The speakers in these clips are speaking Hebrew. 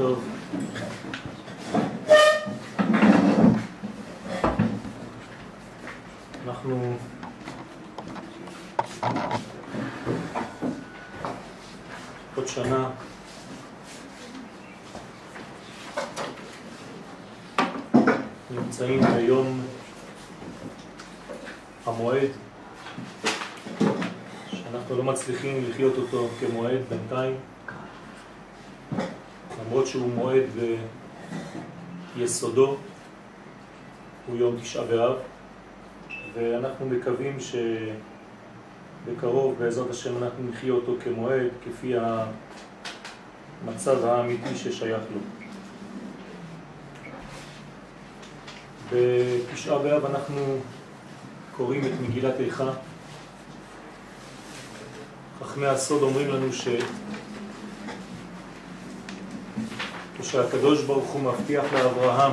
טוב. אנחנו עוד שנה נמצאים ביום המועד שאנחנו לא מצליחים לחיות אותו כמועד בינתיים למרות שהוא מועד ויסודו הוא יום תשעה באב ואנחנו מקווים שבקרוב בעזרת השם אנחנו נחיה אותו כמועד כפי המצב האמיתי ששייך לו. בתשעה באב אנחנו קוראים את מגילת איכה. חכמי הסוד אומרים לנו ש... כשהקדוש ברוך הוא מבטיח לאברהם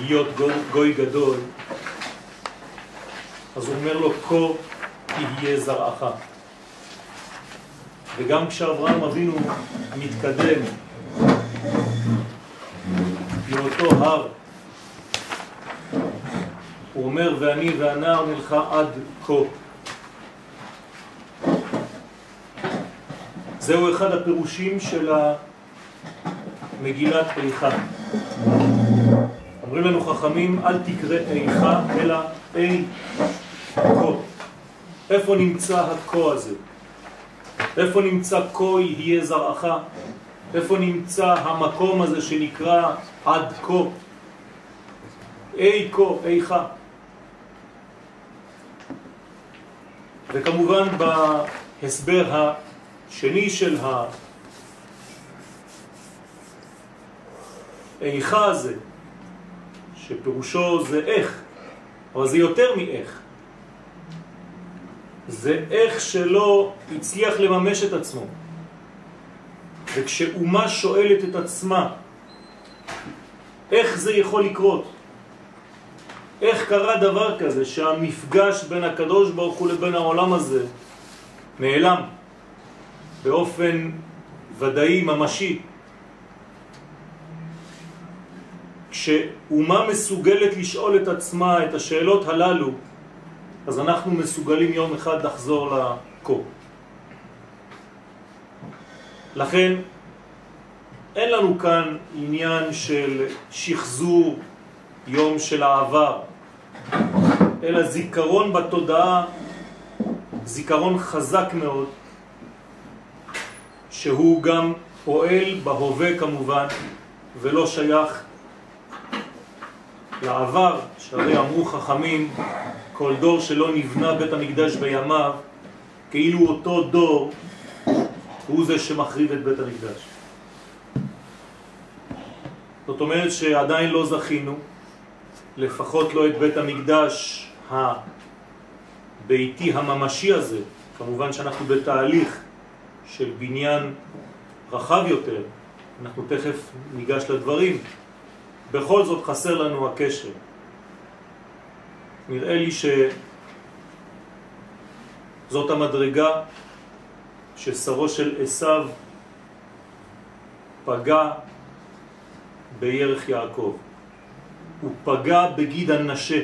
להיות גוי גדול, אז הוא אומר לו, כה תהיה זרעך. וגם כשאברהם אבינו מתקדם לאותו הר, הוא אומר, ואני והנער נלכה עד כה. זהו אחד הפירושים של מגילת איכה. אומרים לנו חכמים, אל תקרא איכה, אלא אי כה. איפה נמצא הכה הזה? איפה נמצא כה יהיה זרעך? איפה נמצא המקום הזה שנקרא עד כה? אי כה, איכה. וכמובן בהסבר השני של האיכה הזה, שפירושו זה איך, אבל זה יותר מאיך. זה איך שלא הצליח לממש את עצמו. וכשאומה שואלת את עצמה, איך זה יכול לקרות? איך קרה דבר כזה שהמפגש בין הקדוש ברוך הוא לבין העולם הזה נעלם באופן ודאי ממשי כשאומה מסוגלת לשאול את עצמה את השאלות הללו אז אנחנו מסוגלים יום אחד לחזור לכה לכן אין לנו כאן עניין של שחזור יום של העבר אלא זיכרון בתודעה, זיכרון חזק מאוד, שהוא גם פועל בהווה כמובן, ולא שייך לעבר, שהרי אמרו חכמים, כל דור שלא נבנה בית המקדש בימיו, כאילו אותו דור הוא זה שמחריב את בית המקדש. זאת אומרת שעדיין לא זכינו, לפחות לא את בית המקדש הביתי הממשי הזה, כמובן שאנחנו בתהליך של בניין רחב יותר, אנחנו תכף ניגש לדברים, בכל זאת חסר לנו הקשר. נראה לי שזאת המדרגה ששרו של עשיו פגע בירך יעקב. הוא פגע בגיד הנשה.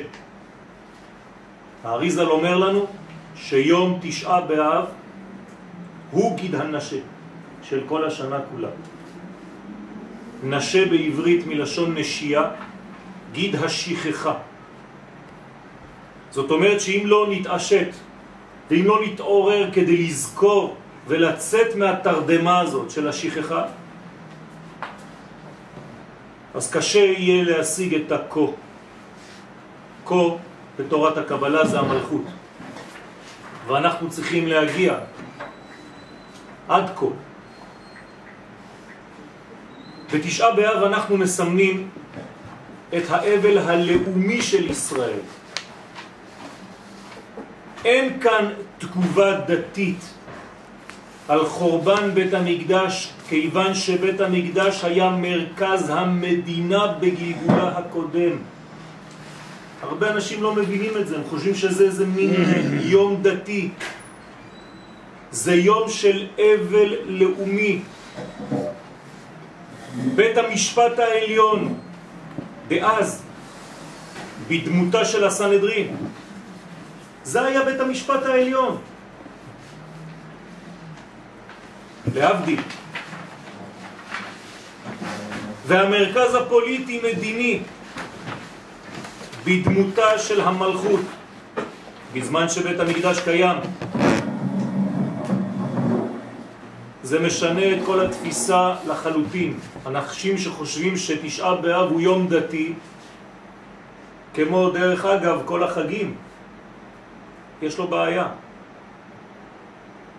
האריזל אומר לנו שיום תשעה באב הוא גיד הנשה של כל השנה כולה. נשה בעברית מלשון נשייה, גיד השכחה. זאת אומרת שאם לא נתעשת ואם לא נתעורר כדי לזכור ולצאת מהתרדמה הזאת של השכחה, אז קשה יהיה להשיג את הכה. כה בתורת הקבלה זה המלכות. ואנחנו צריכים להגיע עד כה. בתשעה באב אנחנו מסמנים את האבל הלאומי של ישראל. אין כאן תגובה דתית על חורבן בית המקדש, כיוון שבית המקדש היה מרכז המדינה בגלגולה הקודם. הרבה אנשים לא מבינים את זה, הם חושבים שזה איזה מין יום דתי. זה יום של אבל לאומי. בית המשפט העליון דאז, בדמותה של הסנהדרין, זה היה בית המשפט העליון. להבדיל. והמרכז הפוליטי-מדיני בדמותה של המלכות, בזמן שבית המקדש קיים. זה משנה את כל התפיסה לחלוטין. אנשים שחושבים שתשעה באב הוא יום דתי, כמו דרך אגב כל החגים, יש לו בעיה.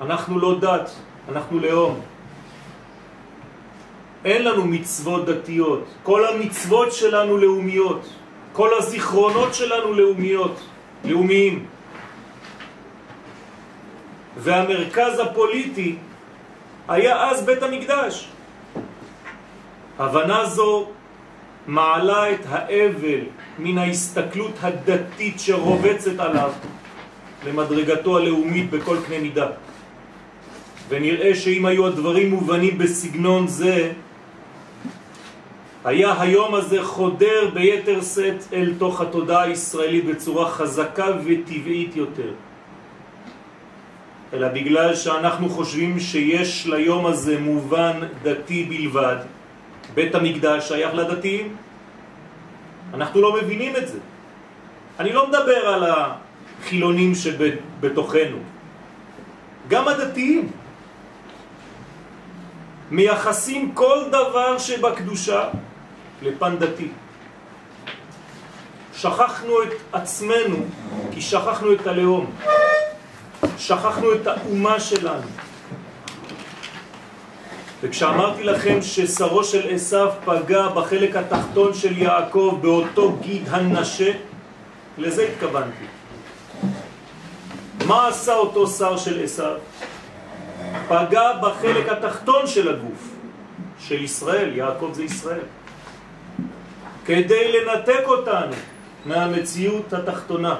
אנחנו לא דת, אנחנו לאום. אין לנו מצוות דתיות, כל המצוות שלנו לאומיות, כל הזיכרונות שלנו לאומיות, לאומיים. והמרכז הפוליטי היה אז בית המקדש. הבנה זו מעלה את האבל מן ההסתכלות הדתית שרובצת עליו למדרגתו הלאומית בכל קנה מידה. ונראה שאם היו הדברים מובנים בסגנון זה, היה היום הזה חודר ביתר סט אל תוך התודעה הישראלית בצורה חזקה וטבעית יותר. אלא בגלל שאנחנו חושבים שיש ליום הזה מובן דתי בלבד, בית המקדש שייך לדתיים, אנחנו לא מבינים את זה. אני לא מדבר על החילונים שבתוכנו, גם הדתיים. מייחסים כל דבר שבקדושה לפן דתי. שכחנו את עצמנו כי שכחנו את הלאום, שכחנו את האומה שלנו. וכשאמרתי לכם ששרו של עשיו פגע בחלק התחתון של יעקב באותו גיד הנשה, לזה התכוונתי. מה עשה אותו שר של עשיו? פגע בחלק התחתון של הגוף, של ישראל, יעקב זה ישראל, כדי לנתק אותנו מהמציאות התחתונה,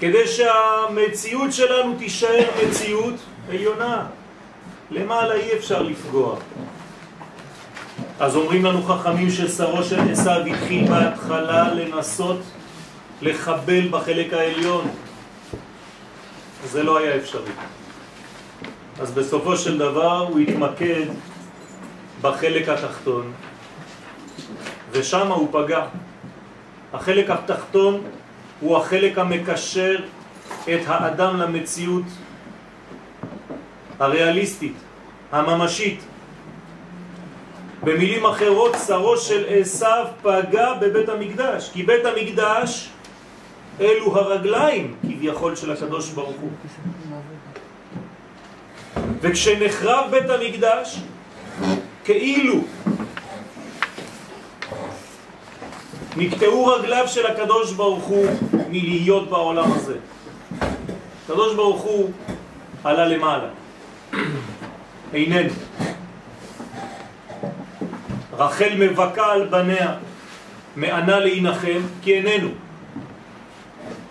כדי שהמציאות שלנו תישאר מציאות עליונה. למעלה אי אפשר לפגוע. אז אומרים לנו חכמים ששרו של עשיו התחיל בהתחלה לנסות לחבל בחלק העליון. זה לא היה אפשרי. אז בסופו של דבר הוא התמקד בחלק התחתון, ושם הוא פגע. החלק התחתון הוא החלק המקשר את האדם למציאות הריאליסטית, הממשית. במילים אחרות, שרו של עשיו פגע בבית המקדש, כי בית המקדש אלו הרגליים כביכול של הקדוש ברוך הוא. וכשנחרב בית המקדש, כאילו נקטעו רגליו של הקדוש ברוך הוא מלהיות בעולם הזה. הקדוש ברוך הוא עלה למעלה. איננו. רחל מבקה על בניה, מענה להינחם, כי איננו.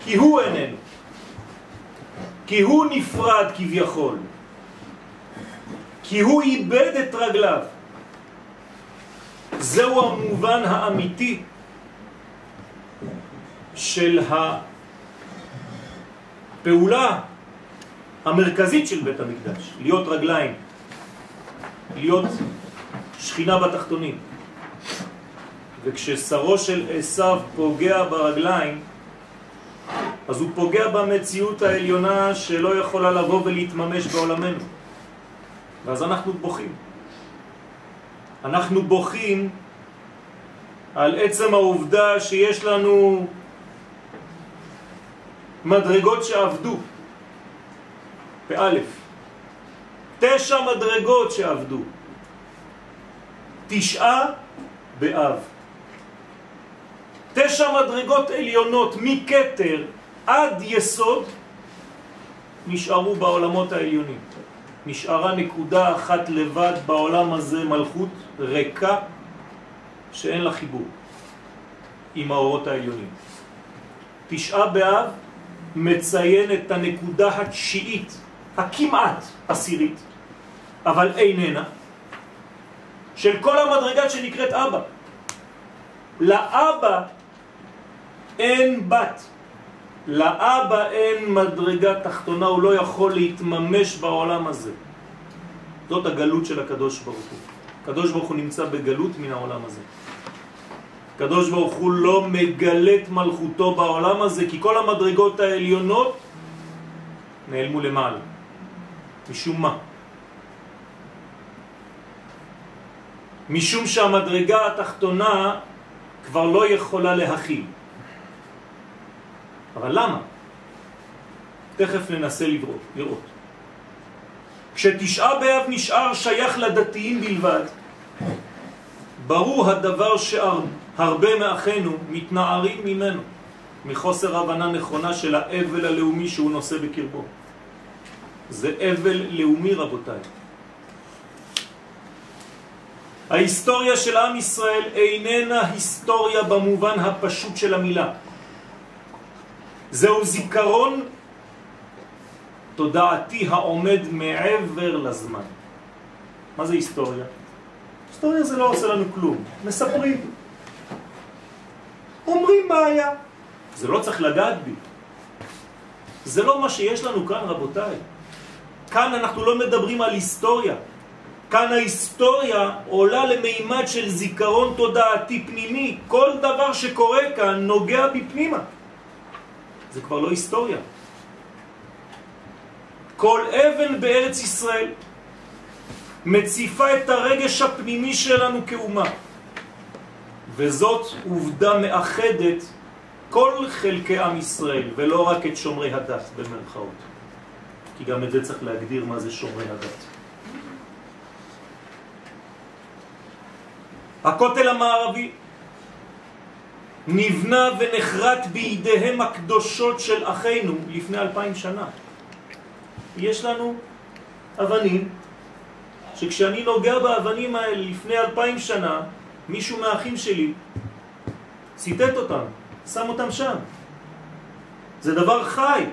כי הוא איננו. כי הוא נפרד כביכול. כי הוא איבד את רגליו. זהו המובן האמיתי של הפעולה המרכזית של בית המקדש, להיות רגליים, להיות שכינה בתחתונים. וכששרו של עשיו פוגע ברגליים, אז הוא פוגע במציאות העליונה שלא יכולה לבוא ולהתממש בעולמנו. ואז אנחנו בוכים. אנחנו בוכים על עצם העובדה שיש לנו מדרגות שעבדו, באלף. תשע מדרגות שעבדו. תשעה באב. תשע מדרגות עליונות מקטר עד יסוד נשארו בעולמות העליונים. נשארה נקודה אחת לבד בעולם הזה, מלכות ריקה, שאין לה חיבור עם האורות העליונים. תשעה באב מציין את הנקודה התשיעית, הכמעט עשירית, אבל איננה, של כל המדרגה שנקראת אבא. לאבא אין בת, לאבא אין מדרגה תחתונה, הוא לא יכול להתממש בעולם הזה. זאת הגלות של הקדוש ברוך הוא. הקדוש ברוך הוא נמצא בגלות מן העולם הזה. הקדוש ברוך הוא לא מגלה את מלכותו בעולם הזה, כי כל המדרגות העליונות נעלמו למעלה. משום מה? משום שהמדרגה התחתונה כבר לא יכולה להכיל. אבל למה? תכף ננסה לראות. לראות. כשתשעה באב נשאר שייך לדתיים בלבד, ברור הדבר שהרבה מאחינו מתנערים ממנו, מחוסר הבנה נכונה של האבל הלאומי שהוא נושא בקרבו. זה אבל לאומי רבותיי. ההיסטוריה של עם ישראל איננה היסטוריה במובן הפשוט של המילה. זהו זיכרון תודעתי העומד מעבר לזמן. מה זה היסטוריה? היסטוריה זה לא עושה לנו כלום, מספרים. אומרים היה. זה לא צריך לגעת בי. זה לא מה שיש לנו כאן רבותיי. כאן אנחנו לא מדברים על היסטוריה. כאן ההיסטוריה עולה למימד של זיכרון תודעתי פנימי. כל דבר שקורה כאן נוגע בפנימה. זה כבר לא היסטוריה. כל אבן בארץ ישראל מציפה את הרגש הפנימי שלנו כאומה. וזאת עובדה מאחדת כל חלקי עם ישראל, ולא רק את שומרי הדת במרכאות. כי גם את זה צריך להגדיר מה זה שומרי הדת. הכותל המערבי נבנה ונחרט בידיהם הקדושות של אחינו לפני אלפיים שנה. יש לנו אבנים שכשאני נוגע באבנים האלה לפני אלפיים שנה, מישהו מהאחים שלי ציטט אותם, שם אותם שם. זה דבר חי.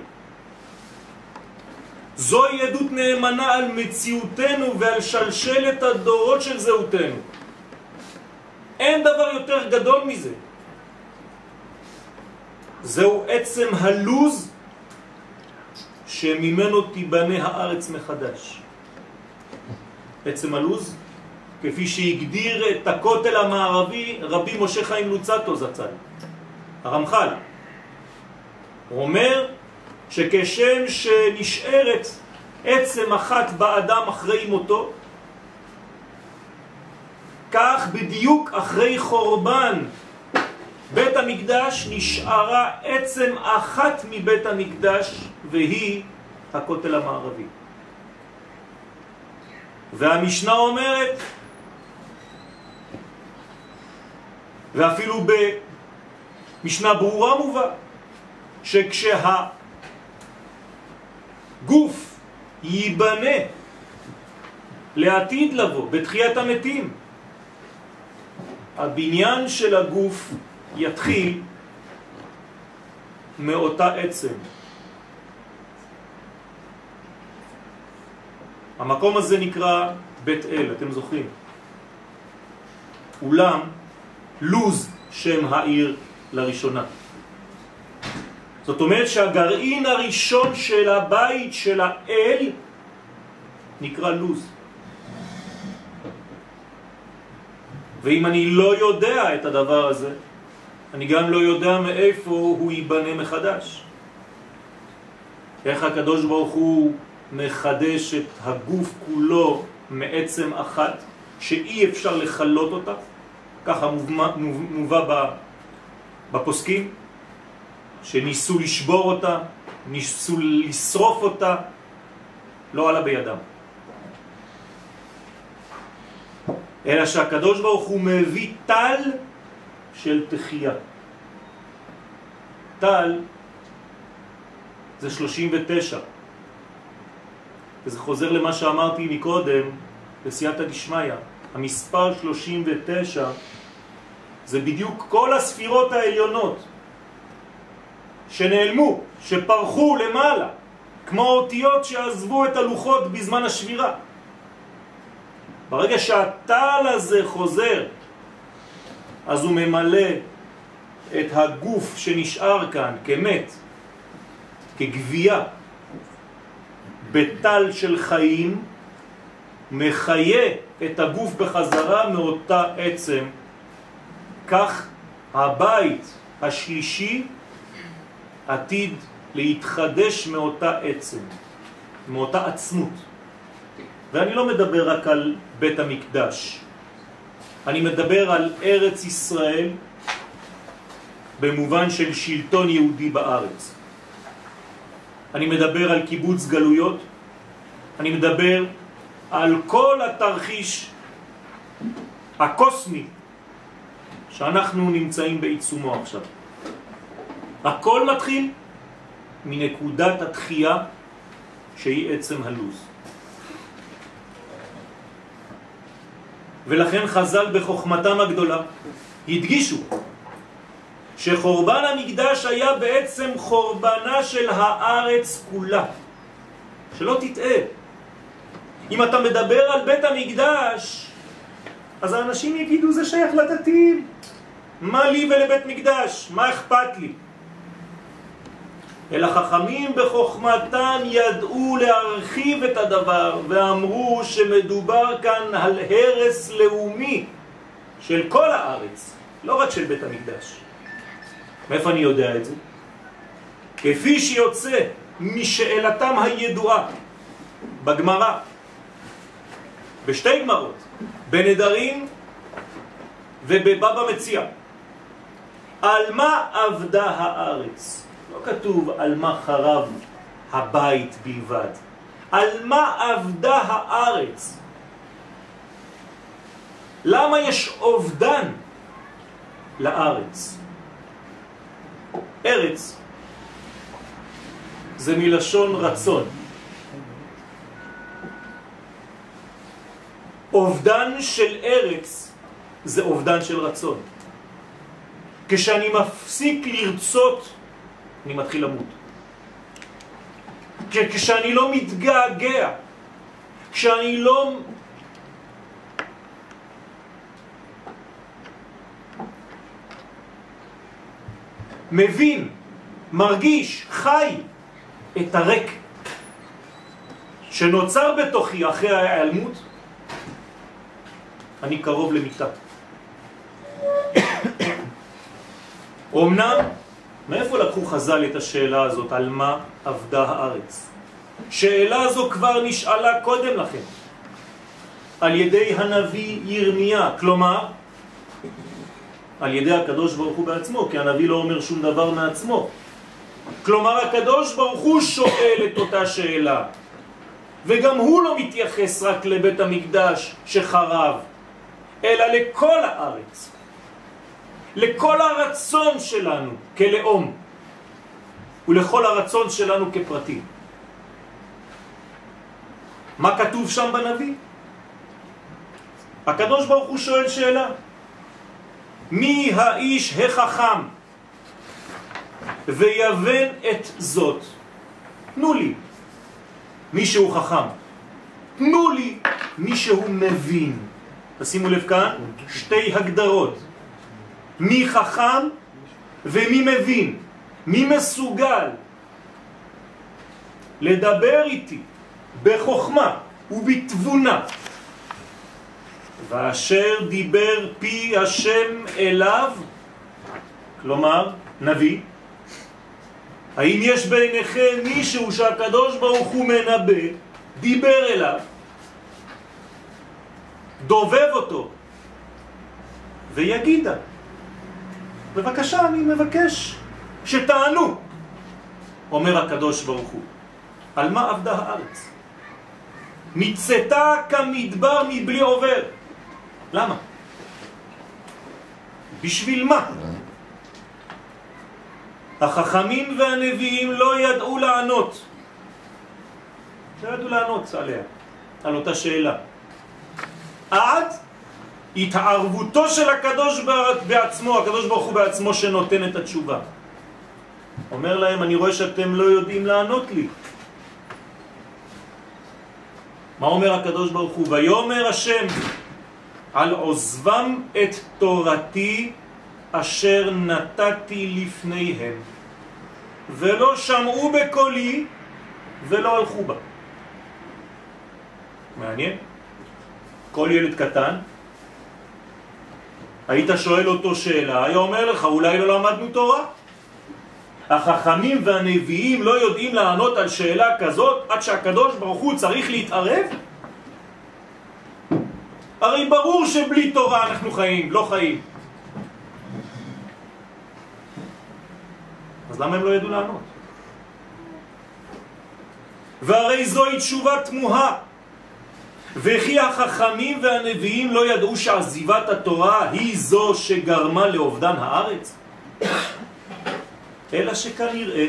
זוהי עדות נאמנה על מציאותנו ועל שלשלת הדורות של זהותנו. אין דבר יותר גדול מזה. זהו עצם הלוז שממנו תיבנה הארץ מחדש. עצם הלוז, כפי שהגדיר את הכותל המערבי רבי משה חיים לוצטו זצ"ל, הרמח"ל. הוא אומר שכשם שנשארת עצם אחת באדם אחרי מותו, כך בדיוק אחרי חורבן בית המקדש נשארה עצם אחת מבית המקדש והיא הכותל המערבי. והמשנה אומרת, ואפילו במשנה ברורה מובא, שכשהגוף ייבנה לעתיד לבוא, בתחיית המתים, הבניין של הגוף יתחיל מאותה עצם. המקום הזה נקרא בית אל, אתם זוכרים? אולם לוז שם העיר לראשונה. זאת אומרת שהגרעין הראשון של הבית של האל נקרא לוז. ואם אני לא יודע את הדבר הזה, אני גם לא יודע מאיפה הוא ייבנה מחדש. איך הקדוש ברוך הוא מחדש את הגוף כולו מעצם אחת, שאי אפשר לחלות אותה, ככה מובא בפוסקים, שניסו לשבור אותה, ניסו לשרוף אותה, לא עלה בידם. אלא שהקדוש ברוך הוא מביא טל של תחייה. טל זה 39. וזה חוזר למה שאמרתי מקודם, בסייעתא דשמיא. המספר 39 זה בדיוק כל הספירות העליונות שנעלמו, שפרחו למעלה, כמו אותיות שעזבו את הלוחות בזמן השבירה. ברגע שהטל הזה חוזר, אז הוא ממלא את הגוף שנשאר כאן כמת, כגבייה, בטל של חיים, מחיה את הגוף בחזרה מאותה עצם. כך הבית השלישי עתיד להתחדש מאותה עצם, מאותה עצמות. ואני לא מדבר רק על בית המקדש, אני מדבר על ארץ ישראל במובן של שלטון יהודי בארץ. אני מדבר על קיבוץ גלויות, אני מדבר על כל התרחיש הקוסמי שאנחנו נמצאים בעיצומו עכשיו. הכל מתחיל מנקודת התחייה שהיא עצם הלוז. ולכן חז"ל בחוכמתם הגדולה הדגישו שחורבן המקדש היה בעצם חורבנה של הארץ כולה. שלא תטעה. אם אתה מדבר על בית המקדש, אז האנשים יגידו זה שייך לדתיים. מה לי ולבית מקדש? מה אכפת לי? אלא חכמים בחוכמתם ידעו להרחיב את הדבר ואמרו שמדובר כאן על הרס לאומי של כל הארץ, לא רק של בית המקדש. מאיפה אני יודע את זה? כפי שיוצא משאלתם הידועה בגמרא, בשתי גמרות, בנדרים ובבבא מציע. על מה עבדה הארץ? לא כתוב על מה חרב הבית בלבד. על מה עבדה הארץ? למה יש אובדן לארץ? ארץ זה מלשון רצון. אובדן של ארץ זה אובדן של רצון. כשאני מפסיק לרצות, אני מתחיל למות. כשאני לא מתגעגע, כשאני לא... מבין, מרגיש, חי את הריק שנוצר בתוכי אחרי ההיעלמות, אני קרוב למיטה. אמנם, מאיפה לקחו חז"ל את השאלה הזאת על מה עבדה הארץ? שאלה זו כבר נשאלה קודם לכן על ידי הנביא ירמיה, כלומר על ידי הקדוש ברוך הוא בעצמו, כי הנביא לא אומר שום דבר מעצמו. כלומר הקדוש ברוך הוא שואל את אותה שאלה וגם הוא לא מתייחס רק לבית המקדש שחרב, אלא לכל הארץ. לכל הרצון שלנו כלאום ולכל הרצון שלנו כפרטי. מה כתוב שם בנביא? הקדוש ברוך הוא שואל שאלה מי האיש החכם ויבן את זאת? תנו לי מישהו חכם, תנו לי מישהו מבין. תשימו לב כאן, שתי הגדרות. מי חכם ומי מבין, מי מסוגל לדבר איתי בחוכמה ובתבונה. ואשר דיבר פי השם אליו, כלומר נביא, האם יש בעיניכם מישהו שהקדוש ברוך הוא מנבא, דיבר אליו, דובב אותו ויגידה בבקשה, אני מבקש שתענו, אומר הקדוש ברוך הוא. על מה עבדה הארץ? מצאתה כמדבר מבלי עובר. למה? בשביל מה? החכמים והנביאים לא ידעו לענות. לא ידעו לענות עליה, על אותה שאלה. עד התערבותו של הקדוש בעצמו, הקדוש ברוך הוא בעצמו שנותן את התשובה. אומר להם, אני רואה שאתם לא יודעים לענות לי. מה אומר הקדוש ברוך הוא? ויאמר השם על עוזבם את תורתי אשר נתתי לפניהם ולא שמעו בקולי ולא הלכו בה. מעניין? כל ילד קטן, היית שואל אותו שאלה, היה אומר לך, אולי לא למדנו תורה? החכמים והנביאים לא יודעים לענות על שאלה כזאת עד שהקדוש ברוך הוא צריך להתערב? הרי ברור שבלי תורה אנחנו חיים, לא חיים. אז למה הם לא ידעו לענות? והרי זוהי תשובה תמוהה. וכי החכמים והנביאים לא ידעו שעזיבת התורה היא זו שגרמה לאובדן הארץ? אלא שכנראה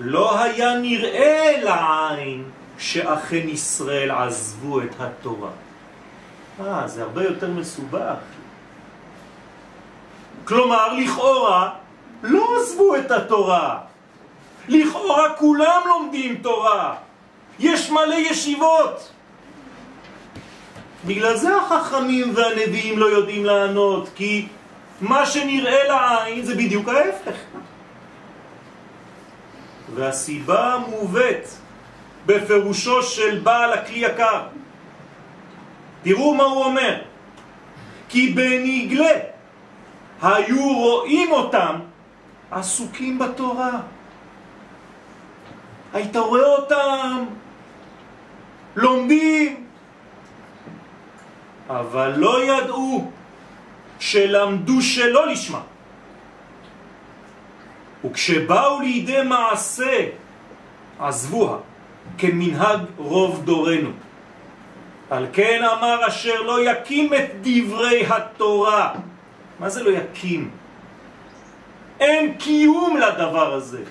לא היה נראה לעין שאכן ישראל עזבו את התורה. אה, זה הרבה יותר מסובך. כלומר, לכאורה, לא עזבו את התורה. לכאורה כולם לומדים תורה. יש מלא ישיבות. בגלל זה החכמים והנביאים לא יודעים לענות, כי מה שנראה לעין זה בדיוק ההפך. והסיבה מובאת בפירושו של בעל הכלי יקר. תראו מה הוא אומר. כי בנגלה היו רואים אותם עסוקים בתורה. היית רואה אותם לומדים, אבל לא ידעו שלמדו שלא לשמה. וכשבאו לידי מעשה עזבוה כמנהג רוב דורנו. על כן אמר אשר לא יקים את דברי התורה. מה זה לא יקים? אין קיום לדבר הזה.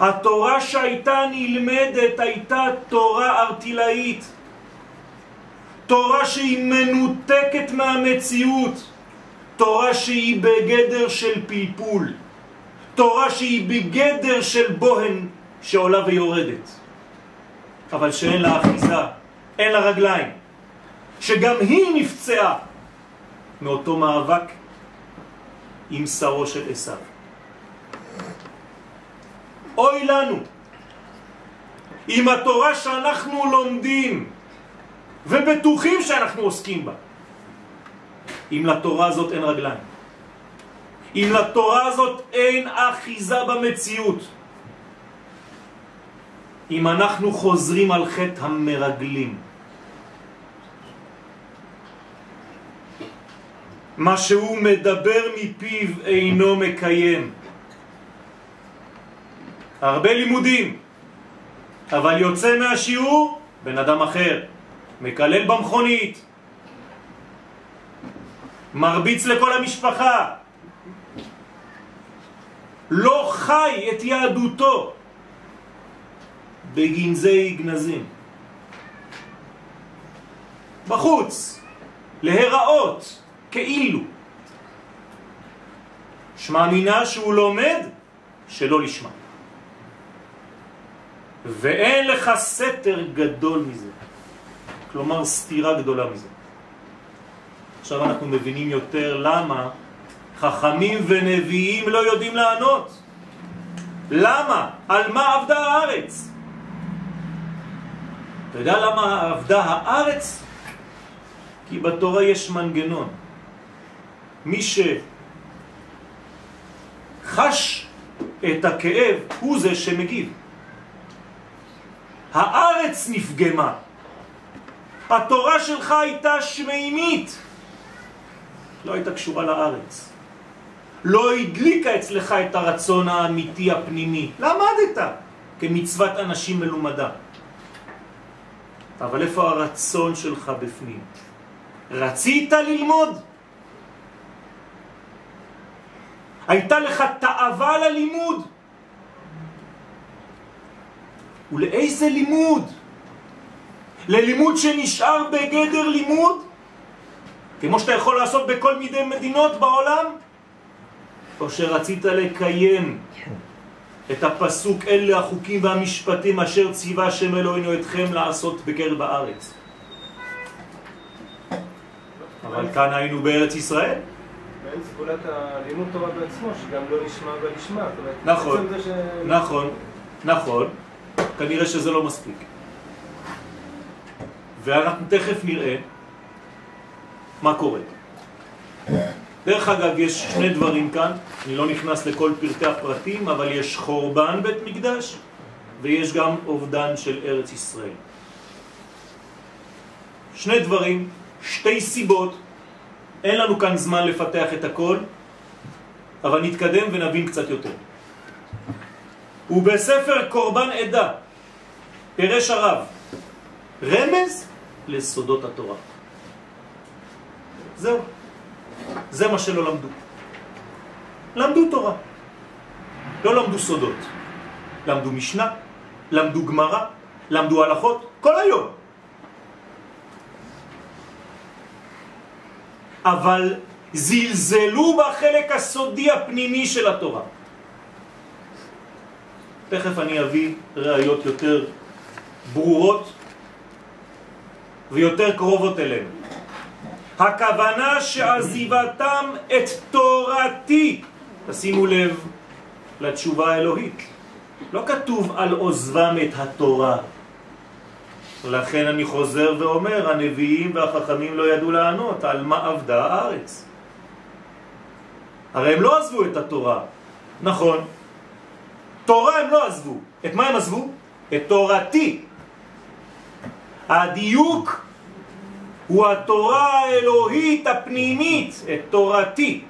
התורה שהייתה נלמדת הייתה תורה ארטילאית, תורה שהיא מנותקת מהמציאות, תורה שהיא בגדר של פלפול, תורה שהיא בגדר של בוהן שעולה ויורדת, אבל שאין לה אחיזה, אין לה רגליים, שגם היא נפצעה מאותו מאבק עם שרו של עשיו. אוי לנו אם התורה שאנחנו לומדים ובטוחים שאנחנו עוסקים בה, אם לתורה הזאת אין רגליים, אם לתורה הזאת אין אחיזה במציאות, אם אנחנו חוזרים על חטא המרגלים. מה שהוא מדבר מפיו אינו מקיים. הרבה לימודים, אבל יוצא מהשיעור בן אדם אחר, מקלל במכונית, מרביץ לכל המשפחה, לא חי את יהדותו בגנזי גנזים. בחוץ, להיראות, כאילו. שמאמינה שהוא לומד שלא לשמה. ואין לך סתר גדול מזה. כלומר סתירה גדולה מזה. עכשיו אנחנו מבינים יותר למה חכמים ונביאים לא יודעים לענות. למה? על מה עבדה הארץ? אתה יודע למה עבדה הארץ? כי בתורה יש מנגנון. מי שחש את הכאב הוא זה שמגיב. הארץ נפגמה. התורה שלך הייתה שמימית, לא הייתה קשורה לארץ. לא הדליקה אצלך את הרצון האמיתי הפנימי. למדת כמצוות אנשים מלומדה. אבל איפה הרצון שלך בפנים? רצית ללמוד? הייתה לך תאווה ללימוד? ולאיזה לימוד? ללימוד שנשאר בגדר לימוד? כמו שאתה יכול לעשות בכל מיני מדינות בעולם? או שרצית לקיים את הפסוק אלה החוקים והמשפטים אשר ציווה השם אלוהינו אתכם לעשות בקרב הארץ. אבל כאן היינו בארץ ישראל. ואין סגולת הלימוד תורה בעצמו, שגם לא נשמע ולשמע. נכון, נכון, נכון. כנראה שזה לא מספיק. ואנחנו תכף נראה מה קורה. דרך אגב, יש שני דברים כאן, אני לא נכנס לכל פרטי הפרטים, אבל יש חורבן בית מקדש ויש גם אובדן של ארץ ישראל. שני דברים, שתי סיבות, אין לנו כאן זמן לפתח את הכל, אבל נתקדם ונבין קצת יותר. ובספר קורבן עדה, פרש הרב, רמז לסודות התורה. זהו. זה מה שלא למדו. למדו תורה. לא למדו סודות. למדו משנה, למדו גמרא, למדו הלכות, כל היום. אבל זלזלו בחלק הסודי הפנימי של התורה. תכף אני אביא ראיות יותר ברורות ויותר קרובות אלינו. הכוונה שעזיבתם את תורתי, תשימו לב לתשובה האלוהית, לא כתוב על עוזבם את התורה. לכן אני חוזר ואומר, הנביאים והחכמים לא ידעו לענות על מה עבדה הארץ. הרי הם לא עזבו את התורה, נכון. תורה הם לא עזבו. את מה הם עזבו? את תורתי. הדיוק הוא התורה האלוהית הפנימית, את תורתי.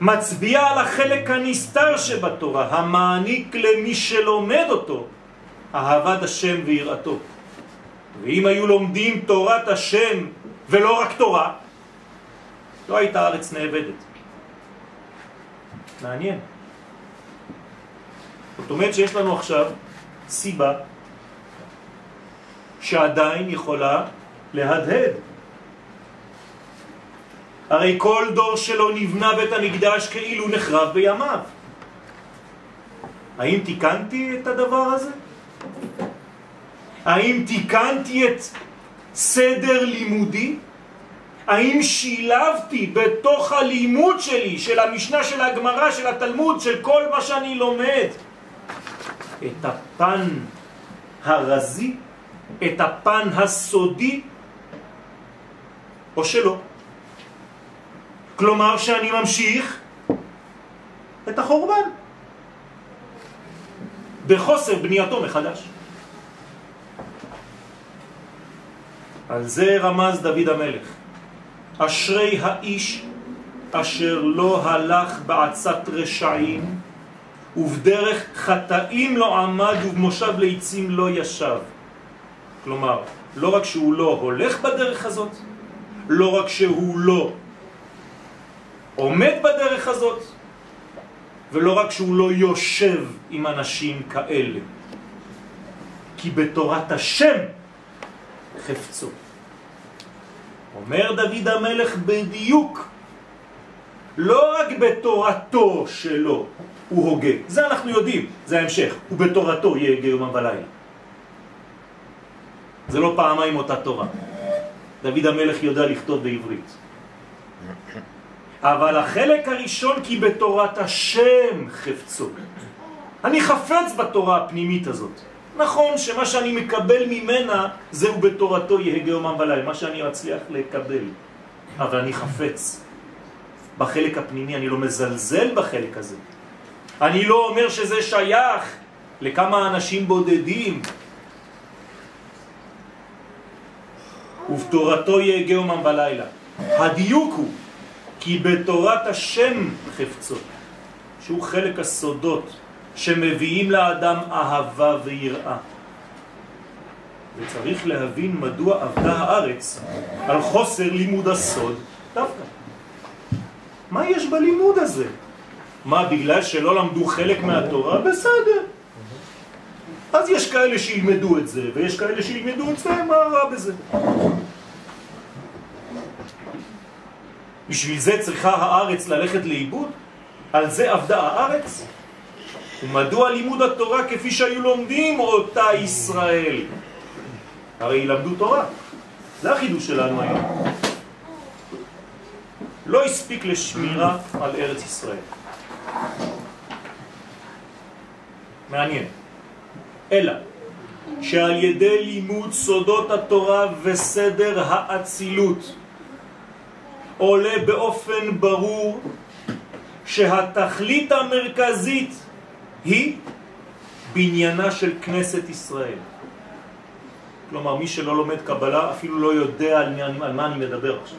מצביע על החלק הנסתר שבתורה, המעניק למי שלומד אותו אהבת השם ויראתו. ואם היו לומדים תורת השם ולא רק תורה, לא הייתה ארץ נאבדת. מעניין. זאת אומרת שיש לנו עכשיו סיבה שעדיין יכולה להדהד. הרי כל דור שלו נבנה בית המקדש כאילו נחרב בימיו. האם תיקנתי את הדבר הזה? האם תיקנתי את סדר לימודי? האם שילבתי בתוך הלימוד שלי, של המשנה, של הגמרא, של התלמוד, של כל מה שאני לומד, את הפן הרזי את הפן הסודי או שלא. כלומר שאני ממשיך את החורבן בחוסר בנייתו מחדש. על זה רמז דוד המלך. אשרי האיש אשר לא הלך בעצת רשעים ובדרך חטאים לא עמד ובמושב ליצים לא ישב. כלומר, לא רק שהוא לא הולך בדרך הזאת, לא רק שהוא לא עומד בדרך הזאת, ולא רק שהוא לא יושב עם אנשים כאלה, כי בתורת השם חפצו. אומר דוד המלך בדיוק, לא רק בתורתו שלו הוא הוגה, זה אנחנו יודעים, זה ההמשך, ובתורתו יהגה יומם ולילה. זה לא פעמיים אותה תורה. דוד המלך יודע לכתוב בעברית. אבל החלק הראשון כי בתורת השם חפצו. אני חפץ בתורה הפנימית הזאת. נכון שמה שאני מקבל ממנה זהו בתורתו יהגה יומם וליל, מה שאני אצליח לקבל. אבל אני חפץ בחלק הפנימי, אני לא מזלזל בחלק הזה. אני לא אומר שזה שייך לכמה אנשים בודדים, ובתורתו יהגה יומם בלילה. הדיוק הוא כי בתורת השם חפצות, שהוא חלק הסודות שמביאים לאדם אהבה ויראה. וצריך להבין מדוע עבדה הארץ על חוסר לימוד הסוד דווקא. מה יש בלימוד הזה? מה, בגלל שלא למדו חלק מהתורה? בסדר. אז יש כאלה שילמדו את זה, ויש כאלה שילמדו את זה, מה רע בזה? בשביל זה צריכה הארץ ללכת לאיבוד? על זה עבדה הארץ? ומדוע לימוד התורה כפי שהיו לומדים אותה ישראל? הרי ילמדו תורה. זה החידוש שלנו היום. לא הספיק לשמירה על ארץ ישראל. מעניין. אלא שעל ידי לימוד סודות התורה וסדר האצילות עולה באופן ברור שהתכלית המרכזית היא בניינה של כנסת ישראל. כלומר, מי שלא לומד קבלה אפילו לא יודע על, על מה אני מדבר עכשיו.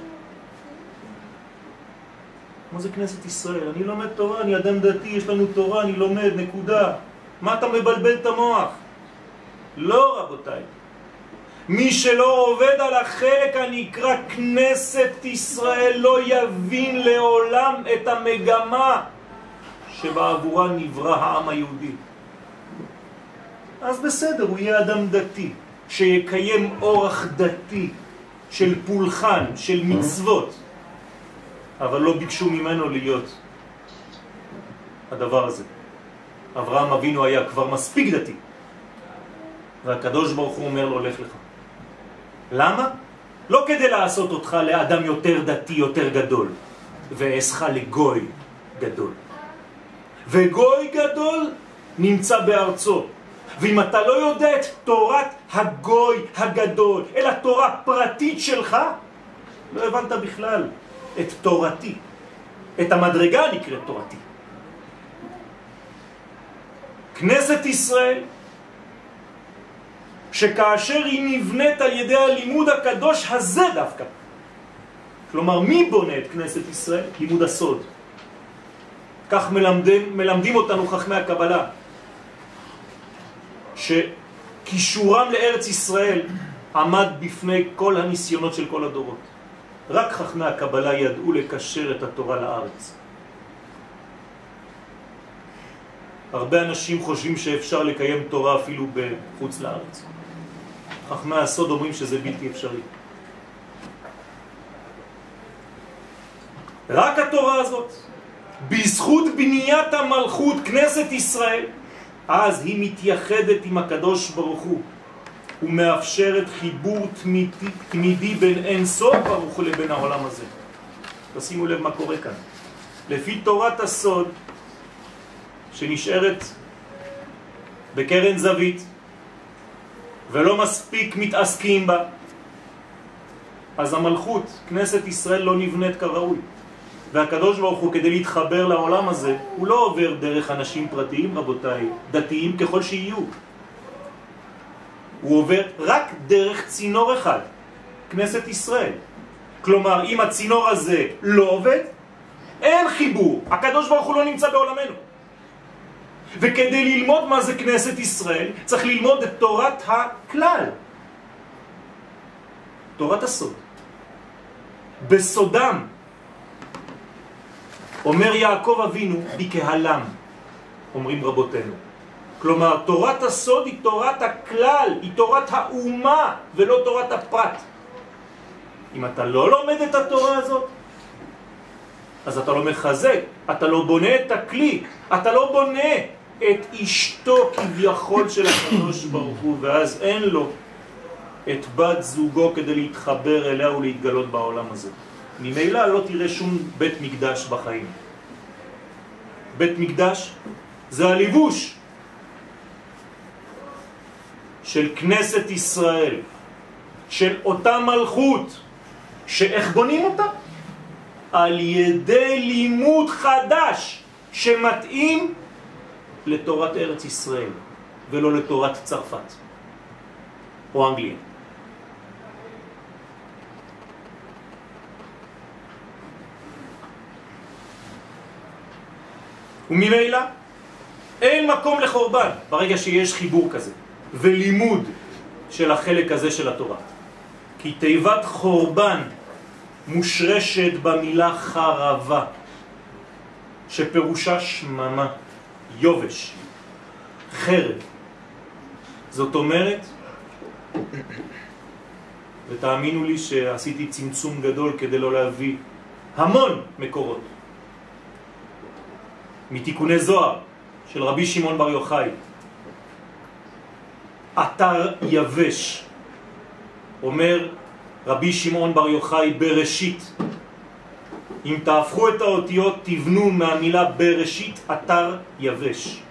מה זה כנסת ישראל? אני לומד תורה, אני אדם דתי, יש לנו תורה, אני לומד, נקודה. מה אתה מבלבל את המוח? לא, רבותיי. מי שלא עובד על החלק הנקרא כנסת ישראל לא יבין לעולם את המגמה שבעבורה נברא העם היהודי. אז בסדר, הוא יהיה אדם דתי, שיקיים אורח דתי של פולחן, של מצוות, אבל לא ביקשו ממנו להיות הדבר הזה. אברהם אבינו היה כבר מספיק דתי, והקדוש ברוך הוא אומר לו, לך לך. למה? לא כדי לעשות אותך לאדם יותר דתי, יותר גדול, ואעשך לגוי גדול. וגוי גדול נמצא בארצו. ואם אתה לא יודע את תורת הגוי הגדול, אלא תורה פרטית שלך, לא הבנת בכלל את תורתי. את המדרגה נקראת תורתי. כנסת ישראל שכאשר היא נבנית על ידי הלימוד הקדוש הזה דווקא. כלומר, מי בונה את כנסת ישראל? לימוד הסוד. כך מלמדים, מלמדים אותנו חכמי הקבלה, שכישורם לארץ ישראל עמד בפני כל הניסיונות של כל הדורות. רק חכמי הקבלה ידעו לקשר את התורה לארץ. הרבה אנשים חושבים שאפשר לקיים תורה אפילו בחוץ לארץ. חכמי הסוד אומרים שזה בלתי אפשרי. רק התורה הזאת, בזכות בניית המלכות, כנסת ישראל, אז היא מתייחדת עם הקדוש ברוך הוא ומאפשרת חיבור תמידי, תמידי בין אין סוף ברוך הוא לבין העולם הזה. תשימו לב מה קורה כאן. לפי תורת הסוד שנשארת בקרן זווית, ולא מספיק מתעסקים בה, אז המלכות, כנסת ישראל, לא נבנית כראוי. והקדוש ברוך הוא, כדי להתחבר לעולם הזה, הוא לא עובר דרך אנשים פרטיים, רבותיי, דתיים ככל שיהיו. הוא עובר רק דרך צינור אחד, כנסת ישראל. כלומר, אם הצינור הזה לא עובד, אין חיבור. הקדוש ברוך הוא לא נמצא בעולמנו. וכדי ללמוד מה זה כנסת ישראל, צריך ללמוד את תורת הכלל. תורת הסוד. בסודם, אומר יעקב אבינו, בקהלם, אומרים רבותינו. כלומר, תורת הסוד היא תורת הכלל, היא תורת האומה, ולא תורת הפרט. אם אתה לא לומד את התורה הזאת, אז אתה לא מחזק, אתה לא בונה את הכלי, אתה לא בונה את אשתו כביכול של הקדוש ברוך הוא, ואז אין לו את בת זוגו כדי להתחבר אליה ולהתגלות בעולם הזה. ממילא לא תראה שום בית מקדש בחיים. בית מקדש זה הליבוש של כנסת ישראל, של אותה מלכות, שאיך בונים אותה? על ידי לימוד חדש שמתאים לתורת ארץ ישראל ולא לתורת צרפת או אנגליה. וממילא אין מקום לחורבן ברגע שיש חיבור כזה ולימוד של החלק הזה של התורה. כי תיבת חורבן מושרשת במילה חרבה, שפירושה שממה. יובש, חרב. זאת אומרת, ותאמינו לי שעשיתי צמצום גדול כדי לא להביא המון מקורות. מתיקוני זוהר של רבי שמעון בר יוחאי. אתר יבש, אומר רבי שמעון בר יוחאי בראשית. אם תהפכו את האותיות תבנו מהמילה בראשית אתר יבש.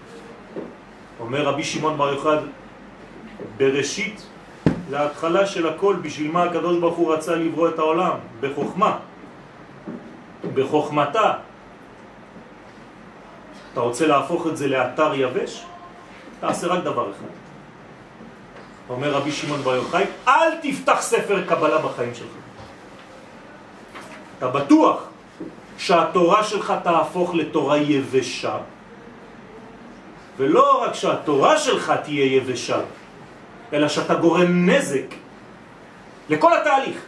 אומר רבי שמעון בר יוחאי בראשית להתחלה של הכל, בשביל מה הקדוש ברוך הוא רצה לברוא את העולם? בחוכמה, בחוכמתה. אתה רוצה להפוך את זה לאתר יבש? תעשה רק דבר אחד. אומר רבי שמעון בר יוחאי, אל תפתח ספר קבלה בחיים שלך. אתה בטוח שהתורה שלך תהפוך לתורה יבשה, ולא רק שהתורה שלך תהיה יבשה, אלא שאתה גורם נזק לכל התהליך.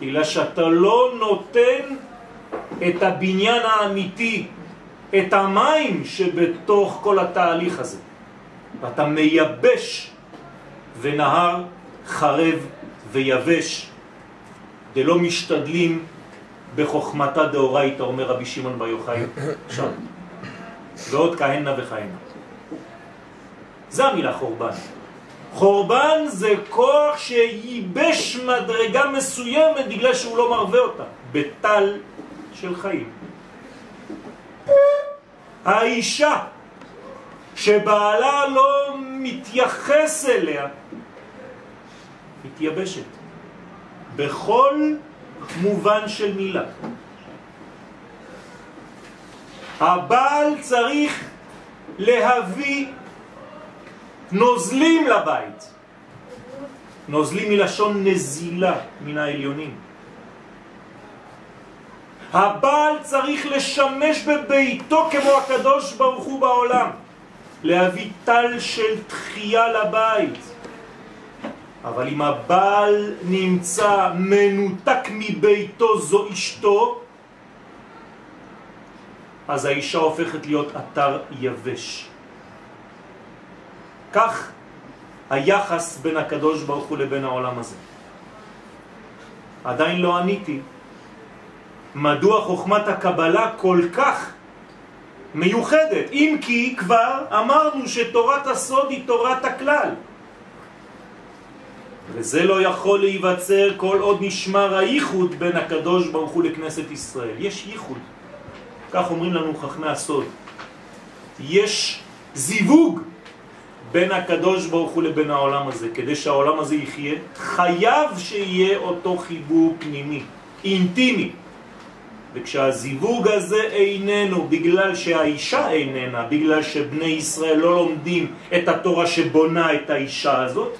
בגלל שאתה לא נותן את הבניין האמיתי, את המים שבתוך כל התהליך הזה. ואתה מייבש ונהר חרב ויבש, דלא משתדלים בחוכמתה דאורייתא, אומר רבי שמעון בר יוחאי שם. ועוד כהנה וכהנה. זה המילה חורבן. חורבן זה כוח שייבש מדרגה מסוימת בגלל שהוא לא מרווה אותה, בטל של חיים. האישה שבעלה לא מתייחס אליה, מתייבשת. בכל מובן של מילה. הבעל צריך להביא נוזלים לבית. נוזלים מלשון נזילה מן העליונים. הבעל צריך לשמש בביתו כמו הקדוש ברוך הוא בעולם, להביא טל של תחייה לבית. אבל אם הבעל נמצא מנותק מביתו זו אשתו, אז האישה הופכת להיות אתר יבש. כך היחס בין הקדוש ברוך הוא לבין העולם הזה. עדיין לא עניתי מדוע חוכמת הקבלה כל כך מיוחדת, אם כי כבר אמרנו שתורת הסוד היא תורת הכלל. וזה לא יכול להיווצר כל עוד נשמר הייחוד בין הקדוש ברוך הוא לכנסת ישראל. יש ייחוד, כך אומרים לנו חכמי הסוד. יש זיווג בין הקדוש ברוך הוא לבין העולם הזה, כדי שהעולם הזה יחיה, חייב שיהיה אותו חיבור פנימי, אינטימי. וכשהזיווג הזה איננו, בגלל שהאישה איננה, בגלל שבני ישראל לא לומדים את התורה שבונה את האישה הזאת,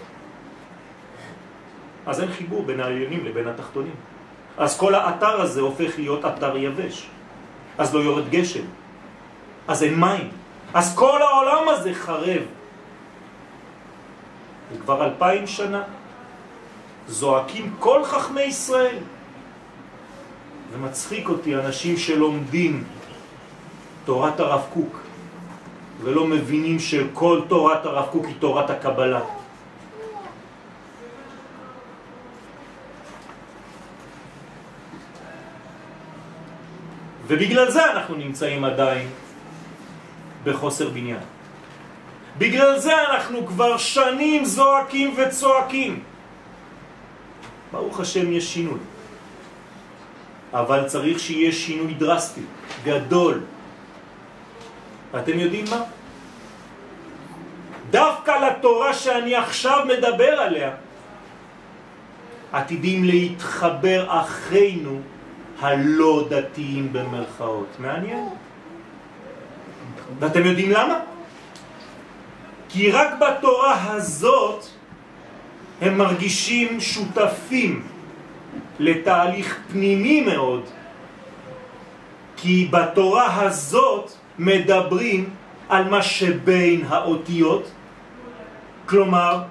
אז אין חיבור בין העליונים לבין התחתונים. אז כל האתר הזה הופך להיות אתר יבש. אז לא יורד גשם, אז אין מים. אז כל העולם הזה חרב. וכבר אלפיים שנה זועקים כל חכמי ישראל. ומצחיק אותי אנשים שלומדים תורת הרב קוק ולא מבינים שכל תורת הרב קוק היא תורת הקבלה. ובגלל זה אנחנו נמצאים עדיין בחוסר בניין. בגלל זה אנחנו כבר שנים זועקים וצועקים. ברוך השם יש שינוי. אבל צריך שיהיה שינוי דרסטי, גדול. אתם יודעים מה? דווקא לתורה שאני עכשיו מדבר עליה, עתידים להתחבר אחינו הלא דתיים במרכאות. מעניין. ואתם יודעים למה? כי רק בתורה הזאת הם מרגישים שותפים לתהליך פנימי מאוד, כי בתורה הזאת מדברים על מה שבין האותיות, כלומר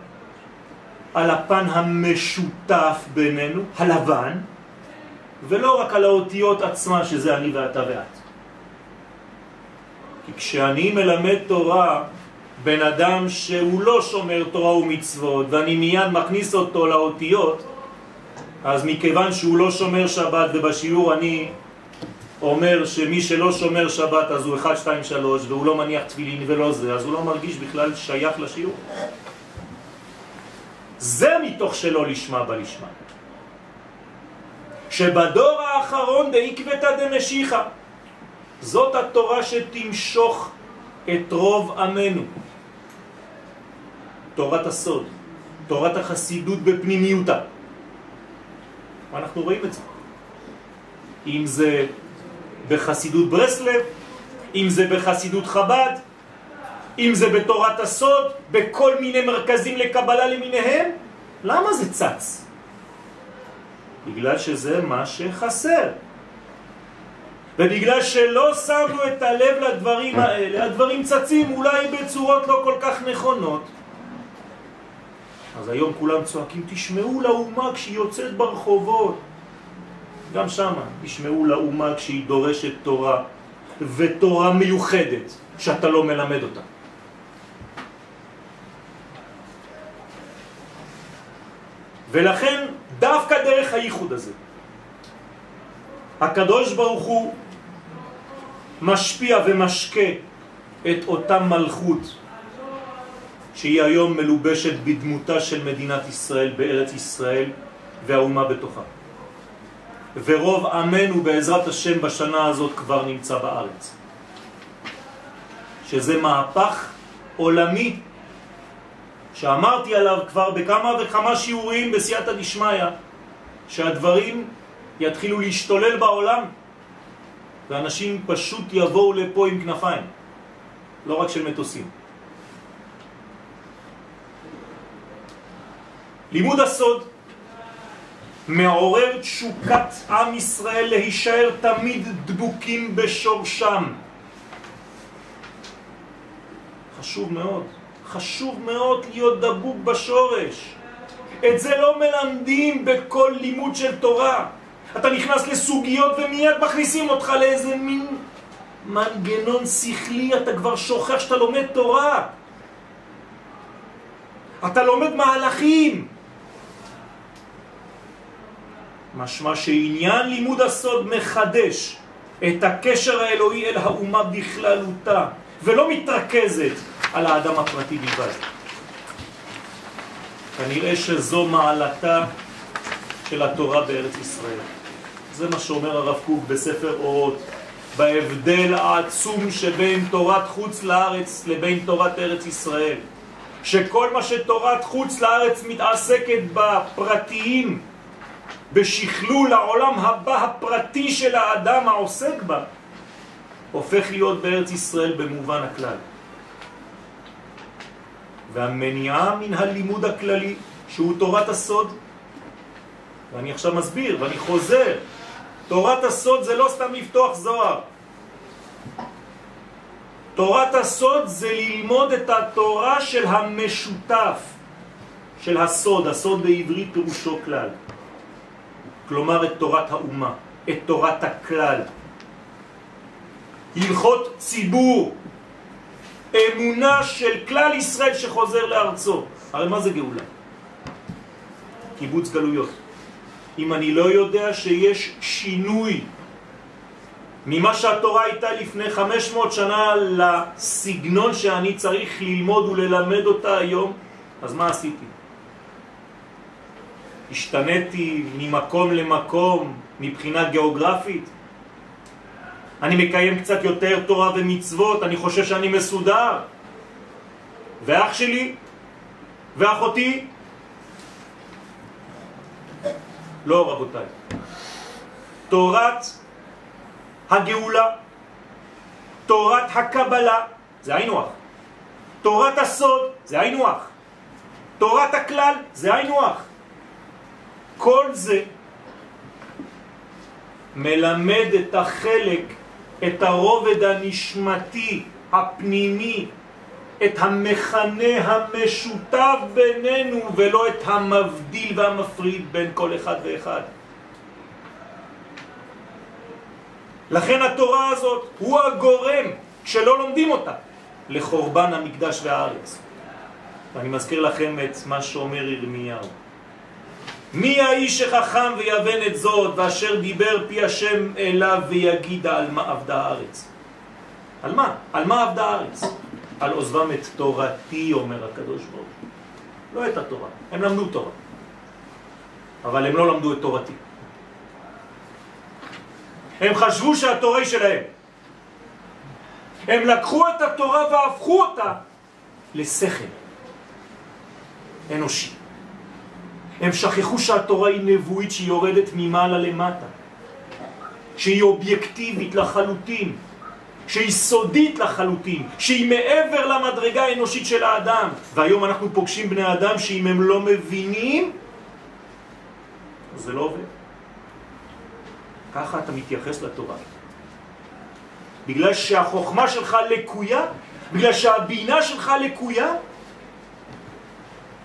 על הפן המשותף בינינו, הלבן, ולא רק על האותיות עצמה שזה אני ואתה ואת. כי כשאני מלמד תורה בן אדם שהוא לא שומר תורה ומצוות ואני מיד מכניס אותו לאותיות, אז מכיוון שהוא לא שומר שבת ובשיעור אני אומר שמי שלא שומר שבת אז הוא 1, 2, 3 והוא לא מניח תפילין ולא זה, אז הוא לא מרגיש בכלל שייך לשיעור. זה מתוך שלא לשמה בלשמה. שבדור האחרון דעקבתא דמשיחא. זאת התורה שתמשוך את רוב עמנו. תורת הסוד, תורת החסידות בפנימיותה. ואנחנו רואים את זה. אם זה בחסידות ברסלב, אם זה בחסידות חב"ד, אם זה בתורת הסוד, בכל מיני מרכזים לקבלה למיניהם, למה זה צץ? בגלל שזה מה שחסר. ובגלל שלא שמנו את הלב לדברים האלה, הדברים צצים אולי בצורות לא כל כך נכונות. אז היום כולם צועקים, תשמעו לאומה כשהיא יוצאת ברחובות. גם שם תשמעו לאומה כשהיא דורשת תורה, ותורה מיוחדת, שאתה לא מלמד אותה. ולכן דווקא דרך הייחוד הזה הקדוש ברוך הוא משפיע ומשקה את אותה מלכות שהיא היום מלובשת בדמותה של מדינת ישראל בארץ ישראל והאומה בתוכה. ורוב עמנו בעזרת השם בשנה הזאת כבר נמצא בארץ. שזה מהפך עולמי שאמרתי עליו כבר בכמה וכמה שיעורים בסייעתא דשמיא, שהדברים יתחילו להשתולל בעולם ואנשים פשוט יבואו לפה עם כנפיים, לא רק של מטוסים. לימוד הסוד מעורר תשוקת עם ישראל להישאר תמיד דבוקים בשורשם. חשוב מאוד. חשוב מאוד להיות דבוק בשורש. את זה לא מלמדים בכל לימוד של תורה. אתה נכנס לסוגיות ומיד מכניסים אותך לאיזה מין מנגנון שכלי, אתה כבר שוכח שאתה לומד תורה. אתה לומד מהלכים. משמע שעניין לימוד הסוד מחדש את הקשר האלוהי אל האומה בכללותה, ולא מתרכזת על האדם הפרטי בלבד. כנראה שזו מעלתה של התורה בארץ ישראל. זה מה שאומר הרב קוק בספר אורות, בהבדל העצום שבין תורת חוץ לארץ לבין תורת ארץ ישראל. שכל מה שתורת חוץ לארץ מתעסקת בפרטיים, בשכלול העולם הבא הפרטי של האדם העוסק בה, הופך להיות בארץ ישראל במובן הכלל. והמניעה מן הלימוד הכללי, שהוא תורת הסוד, ואני עכשיו מסביר ואני חוזר, תורת הסוד זה לא סתם לפתוח זוהר. תורת הסוד זה ללמוד את התורה של המשותף, של הסוד, הסוד בעברית פירושו כלל. כלומר את תורת האומה, את תורת הכלל. הלכות ציבור, אמונה של כלל ישראל שחוזר לארצו. הרי מה זה גאולה? קיבוץ גלויות. אם אני לא יודע שיש שינוי ממה שהתורה הייתה לפני 500 שנה לסגנון שאני צריך ללמוד וללמד אותה היום, אז מה עשיתי? השתניתי ממקום למקום מבחינה גיאוגרפית? אני מקיים קצת יותר תורה ומצוות, אני חושב שאני מסודר. ואח שלי ואחותי לא רבותיי. תורת הגאולה, תורת הקבלה, זה היינו אח. תורת הסוד, זה היינו אח. תורת הכלל, זה היינו אח. כל זה מלמד את החלק את הרובד הנשמתי, הפנימי, את המכנה המשותף בינינו ולא את המבדיל והמפריד בין כל אחד ואחד. לכן התורה הזאת הוא הגורם שלא לומדים אותה לחורבן המקדש והארץ. ואני מזכיר לכם את מה שאומר ירמיהו. מי האיש החכם ויבן את זאת, ואשר דיבר פי השם אליו ויגידה על מה עבדה הארץ? על מה? על מה עבדה הארץ? על עוזבם את תורתי, אומר הקדוש ברוך. לא את התורה, הם למדו תורה. אבל הם לא למדו את תורתי. הם חשבו שהתורה היא שלהם. הם לקחו את התורה והפכו אותה לשכל אנושי. הם שכחו שהתורה היא נבואית שהיא יורדת ממעלה למטה, שהיא אובייקטיבית לחלוטין, שהיא סודית לחלוטין, שהיא מעבר למדרגה האנושית של האדם. והיום אנחנו פוגשים בני אדם שאם הם לא מבינים, זה לא עובד. ככה אתה מתייחס לתורה. בגלל שהחוכמה שלך לקויה, בגלל שהבינה שלך לקויה,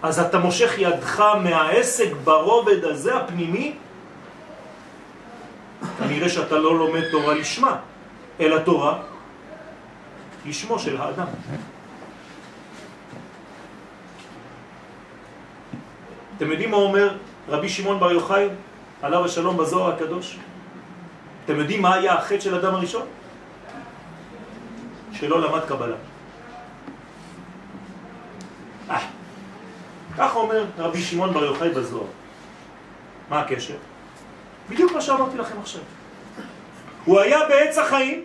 אז אתה מושך ידך מהעסק ברובד הזה הפנימי, כנראה שאתה לא לומד תורה לשמה, אלא תורה לשמו של האדם. אתם יודעים מה אומר רבי שמעון בר יוחאי, עליו השלום בזוהר הקדוש? אתם יודעים מה היה החטא של אדם הראשון? שלא למד קבלה. אה, כך אומר רבי שמעון בר יוחאי בזוהר. מה הקשר? בדיוק מה שאמרתי לכם עכשיו. הוא היה בעץ החיים,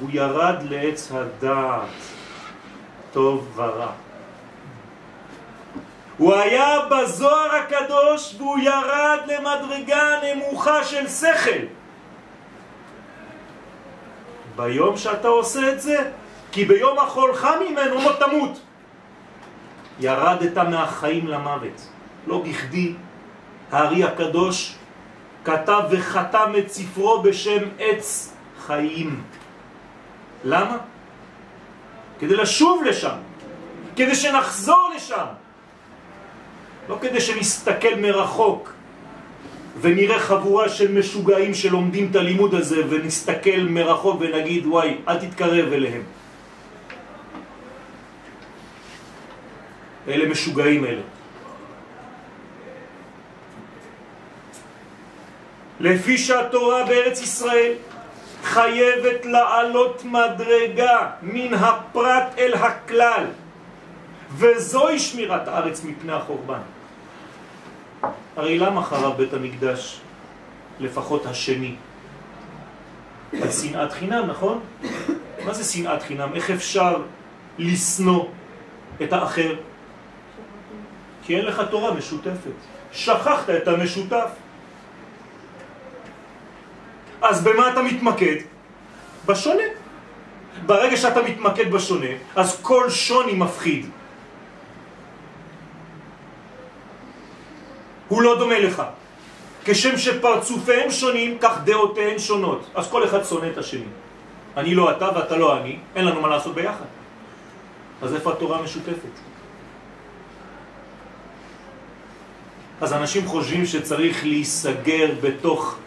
הוא ירד לעץ הדעת, טוב ורע. הוא היה בזוהר הקדוש והוא ירד למדרגה נמוכה של שכל. ביום שאתה עושה את זה, כי ביום החולך ממנו לא תמות. ירדת מהחיים למוות. לא בכדי הארי הקדוש כתב וחתם את ספרו בשם עץ חיים. למה? כדי לשוב לשם, כדי שנחזור לשם. לא כדי שנסתכל מרחוק ונראה חבורה של משוגעים שלומדים את הלימוד הזה ונסתכל מרחוק ונגיד וואי, אל תתקרב אליהם. אלה משוגעים אלה. לפי שהתורה בארץ ישראל חייבת לעלות מדרגה מן הפרט אל הכלל וזוהי שמירת הארץ מפני החורבן. הרי למה חרב בית המקדש, לפחות השני? על שנאת חינם, נכון? מה זה שנאת חינם? איך אפשר לסנוא את האחר? כי אין לך תורה משותפת. שכחת את המשותף. אז במה אתה מתמקד? בשונה. ברגע שאתה מתמקד בשונה, אז כל שוני מפחיד. הוא לא דומה לך. כשם שפרצופיהם שונים, כך דעותיהם שונות. אז כל אחד שונא את השני. אני לא אתה ואתה לא אני, אין לנו מה לעשות ביחד. אז איפה התורה משותפת? אז אנשים חושבים שצריך להיסגר בתוך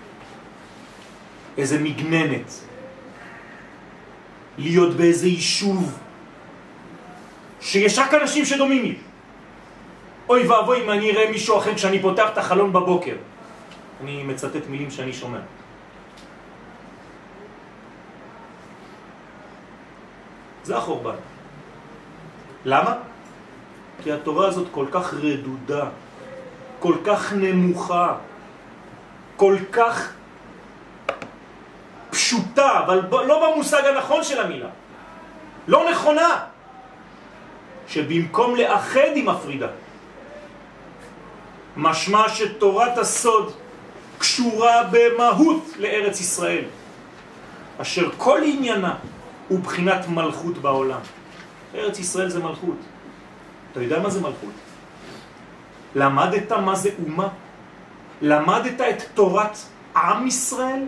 איזה מגננת, להיות באיזה יישוב שיש רק אנשים שדומים לי. אוי ואבוי אם אני אראה מישהו אחר כשאני פותח את החלון בבוקר. אני מצטט מילים שאני שומע. זה החורבן. למה? כי התורה הזאת כל כך רדודה, כל כך נמוכה, כל כך פשוטה, אבל לא במושג הנכון של המילה. לא נכונה. שבמקום לאחד היא מפרידה. משמע שתורת הסוד קשורה במהות לארץ ישראל, אשר כל עניינה הוא בחינת מלכות בעולם. ארץ ישראל זה מלכות. אתה יודע מה זה מלכות? למדת מה זה אומה? למדת את תורת עם ישראל?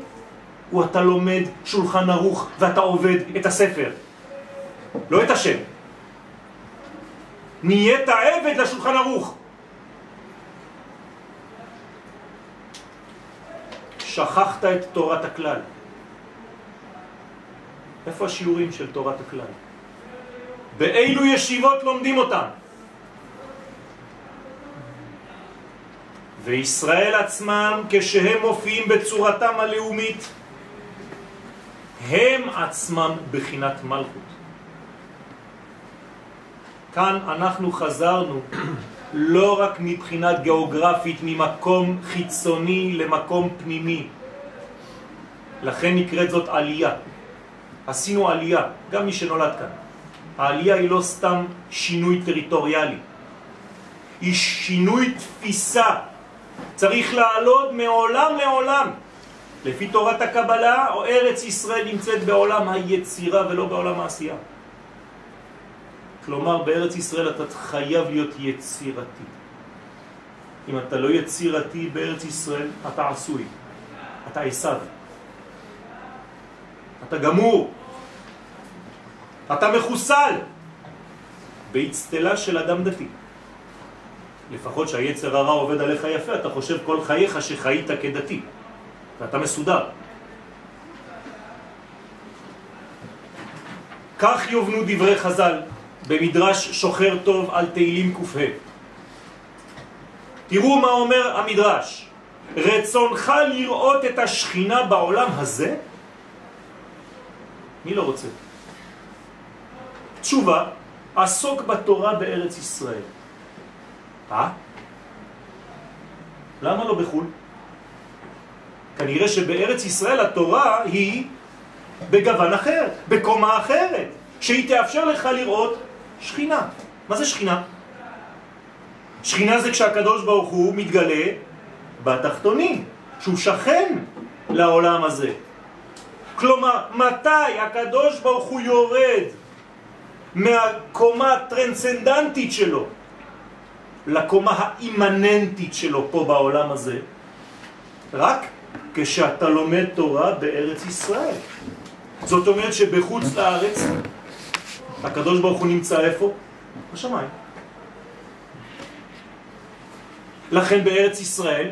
או אתה לומד שולחן ערוך ואתה עובד את הספר? לא את השם. נהיית עבד לשולחן ערוך. שכחת את תורת הכלל. איפה השיעורים של תורת הכלל? באילו ישיבות לומדים אותם? וישראל עצמם, כשהם מופיעים בצורתם הלאומית, הם עצמם בחינת מלכות. כאן אנחנו חזרנו לא רק מבחינה גיאוגרפית ממקום חיצוני למקום פנימי. לכן נקראת זאת עלייה. עשינו עלייה, גם מי שנולד כאן. העלייה היא לא סתם שינוי טריטוריאלי, היא שינוי תפיסה. צריך לעלות מעולם לעולם. לפי תורת הקבלה, או ארץ ישראל נמצאת בעולם היצירה ולא בעולם העשייה. כלומר, בארץ ישראל אתה חייב להיות יצירתי. אם אתה לא יצירתי בארץ ישראל, אתה עשוי, אתה עשיו. אתה גמור, אתה מחוסל באצטלה של אדם דתי. לפחות שהיצר הרע עובד עליך יפה, אתה חושב כל חייך שחיית כדתי, ואתה מסודר. כך יובנו דברי חז"ל במדרש שוחר טוב על תהילים ק"ה. תראו מה אומר המדרש, רצונך לראות את השכינה בעולם הזה? מי לא רוצה? תשובה, עסוק בתורה בארץ ישראל. אה? למה לא בחו"ל? כנראה שבארץ ישראל התורה היא בגוון אחר, בקומה אחרת, שהיא תאפשר לך לראות שכינה. מה זה שכינה? שכינה זה כשהקדוש ברוך הוא מתגלה בתחתונים, שהוא שכן לעולם הזה. כלומר, מתי הקדוש ברוך הוא יורד מהקומה הטרנסנדנטית שלו לקומה האימננטית שלו פה בעולם הזה? רק כשאתה לומד תורה בארץ ישראל. זאת אומרת שבחוץ לארץ הקדוש ברוך הוא נמצא איפה? בשמיים. לכן בארץ ישראל,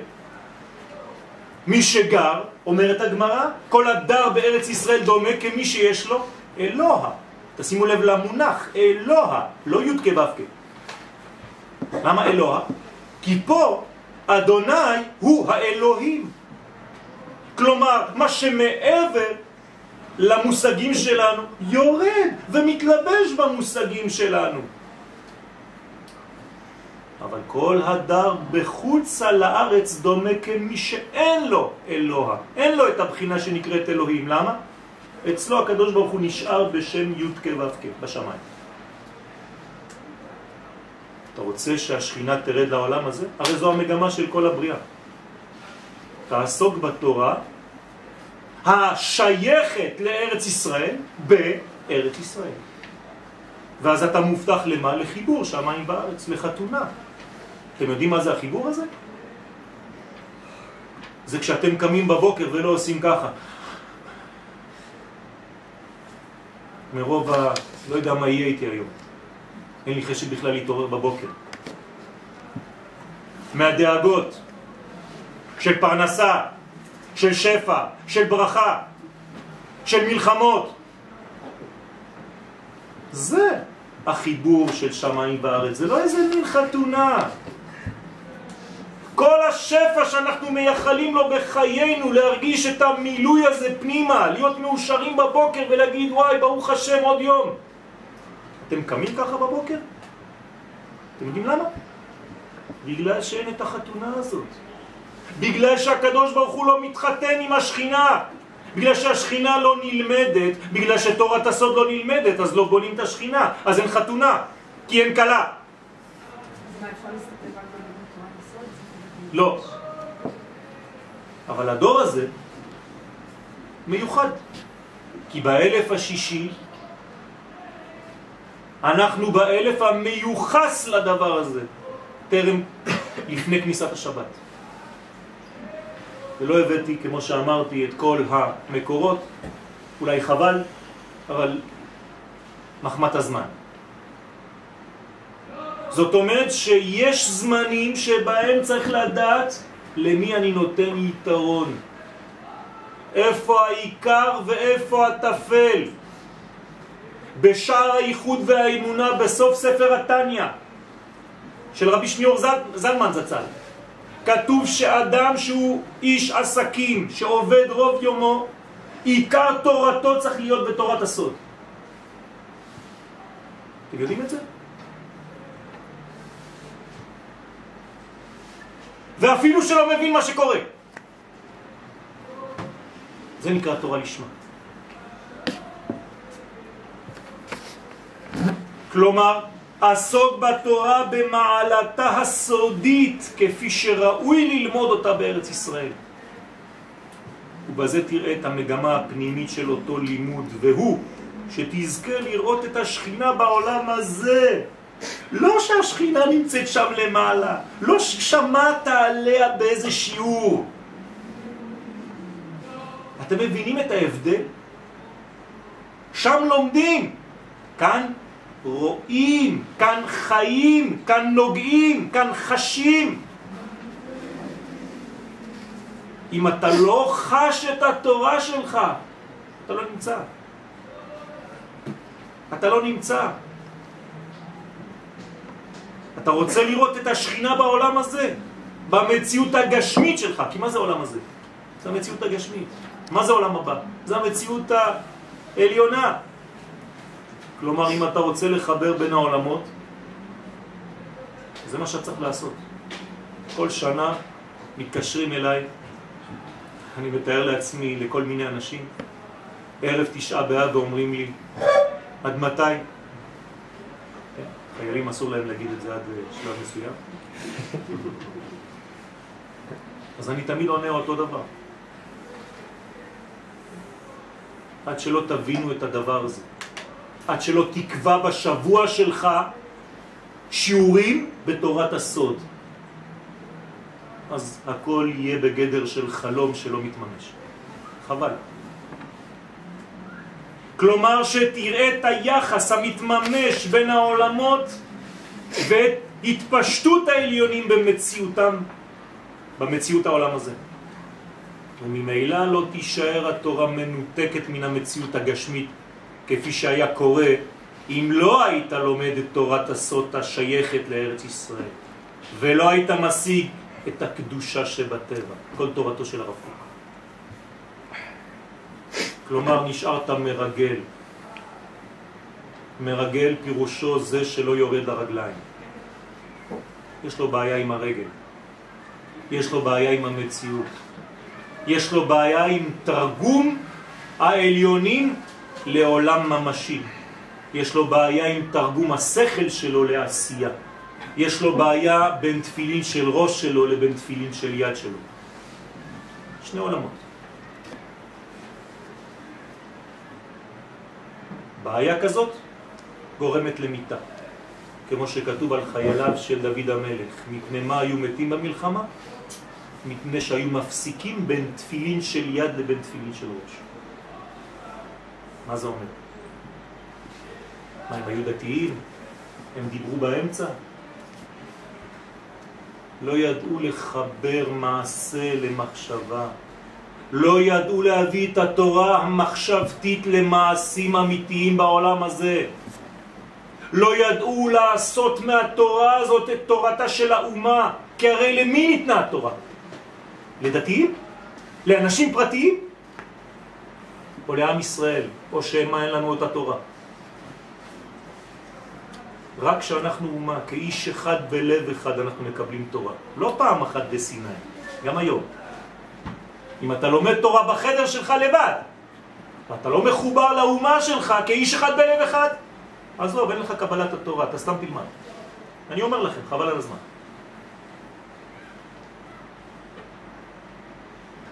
מי שגר, אומרת הגמרא, כל הדר בארץ ישראל דומה כמי שיש לו אלוה. תשימו לב למונח, אלוה, לא י' כו' למה אלוה? כי פה אדוני הוא האלוהים. כלומר, מה שמעבר למושגים שלנו, יורד ומתלבש במושגים שלנו. אבל כל הדר בחוצה לארץ דומה כמי שאין לו אלוה, אין לו את הבחינה שנקראת אלוהים. למה? אצלו הקדוש ברוך הוא נשאר בשם י' כו' בשמיים. אתה רוצה שהשכינה תרד לעולם הזה? הרי זו המגמה של כל הבריאה. תעסוק בתורה השייכת לארץ ישראל בארץ ישראל. ואז אתה מובטח למה? לחיבור שמיים בארץ, לחתונה. אתם יודעים מה זה החיבור הזה? זה כשאתם קמים בבוקר ולא עושים ככה. מרוב ה... לא יודע מה יהיה איתי היום. אין לי חשק בכלל להתעורר בבוקר. מהדאגות של פרנסה, של שפע, של ברכה, של מלחמות. זה החיבור של שמיים בארץ, זה לא איזה מין חתונה. כל השפע שאנחנו מייחלים לו בחיינו, להרגיש את המילוי הזה פנימה, להיות מאושרים בבוקר ולהגיד וואי ברוך השם עוד יום. אתם קמים ככה בבוקר? אתם יודעים למה? בגלל שאין את החתונה הזאת. בגלל שהקדוש ברוך הוא לא מתחתן עם השכינה. בגלל שהשכינה לא נלמדת, בגלל שתורת הסוד לא נלמדת, אז לא בונים את השכינה, אז אין חתונה, כי אין קלה. לא. אבל הדור הזה מיוחד, כי באלף השישי אנחנו באלף המיוחס לדבר הזה, טרם לפני כניסת השבת. ולא הבאתי, כמו שאמרתי, את כל המקורות, אולי חבל, אבל מחמת הזמן. זאת אומרת שיש זמנים שבהם צריך לדעת למי אני נותן יתרון. איפה העיקר ואיפה התפל. בשער הייחוד והאמונה בסוף ספר התניא של רבי שניאור זל, זלמן זצ"ל. כתוב שאדם שהוא איש עסקים, שעובד רוב יומו, עיקר תורתו צריך להיות בתורת הסוד. אתם יודעים את זה? ואפילו שלא מבין מה שקורה. זה נקרא תורה לשמה. כלומר, עסוק בתורה במעלתה הסודית כפי שראוי ללמוד אותה בארץ ישראל. ובזה תראה את המגמה הפנימית של אותו לימוד, והוא שתזכה לראות את השכינה בעולם הזה. לא שהשכינה נמצאת שם למעלה, לא ששמעת עליה באיזה שיעור. אתם מבינים את ההבדל? שם לומדים, כאן רואים, כאן חיים, כאן נוגעים, כאן חשים. אם אתה לא חש את התורה שלך, אתה לא נמצא. אתה לא נמצא. אתה רוצה לראות את השכינה בעולם הזה, במציאות הגשמית שלך, כי מה זה העולם הזה? זה המציאות הגשמית. מה זה העולם הבא? זה המציאות העליונה. כלומר, אם אתה רוצה לחבר בין העולמות, זה מה שצריך לעשות. כל שנה מתקשרים אליי, אני מתאר לעצמי לכל מיני אנשים, ערב תשעה באב ואומרים לי, עד מתי? כן, חיילים אסור להם להגיד את זה עד אה, שלב מסוים. אז אני תמיד עונה אותו דבר. עד שלא תבינו את הדבר הזה. עד שלא תקבע בשבוע שלך שיעורים בתורת הסוד. אז הכל יהיה בגדר של חלום שלא מתממש. חבל. כלומר שתראה את היחס המתממש בין העולמות ואת התפשטות העליונים במציאותם, במציאות העולם הזה. וממילא לא תישאר התורה מנותקת מן המציאות הגשמית כפי שהיה קורה אם לא היית לומד את תורת הסוד השייכת לארץ ישראל ולא היית משיג את הקדושה שבטבע, כל תורתו של הרב קוק. כלומר נשארת מרגל. מרגל פירושו זה שלא יורד לרגליים. יש לו בעיה עם הרגל. יש לו בעיה עם המציאות. יש לו בעיה עם תרגום העליונים לעולם ממשי. יש לו בעיה עם תרגום השכל שלו לעשייה. יש לו בעיה בין תפילין של ראש שלו לבין תפילין של יד שלו. שני עולמות. בעיה כזאת גורמת למיטה, כמו שכתוב על חייליו של דוד המלך. מפני מה היו מתים במלחמה? מפני שהיו מפסיקים בין תפילין של יד לבין תפילין של ראש. מה זה אומר? מה, הם היו דתיים? הם דיברו באמצע? לא ידעו לחבר מעשה למחשבה. לא ידעו להביא את התורה המחשבתית למעשים אמיתיים בעולם הזה. לא ידעו לעשות מהתורה הזאת את תורתה של האומה, כי הרי למי ניתנה התורה? לדתיים? לאנשים פרטיים? או לעם ישראל? או שמה אין לנו את התורה? רק כשאנחנו אומה, כאיש אחד בלב אחד אנחנו מקבלים תורה. לא פעם אחת בסיני, גם היום. אם אתה לומד תורה בחדר שלך לבד, ואתה לא מחובר לאומה שלך כאיש אחד בלב אחד, לא, אין לך קבלת התורה, אתה סתם תלמד. אני אומר לכם, חבל על הזמן.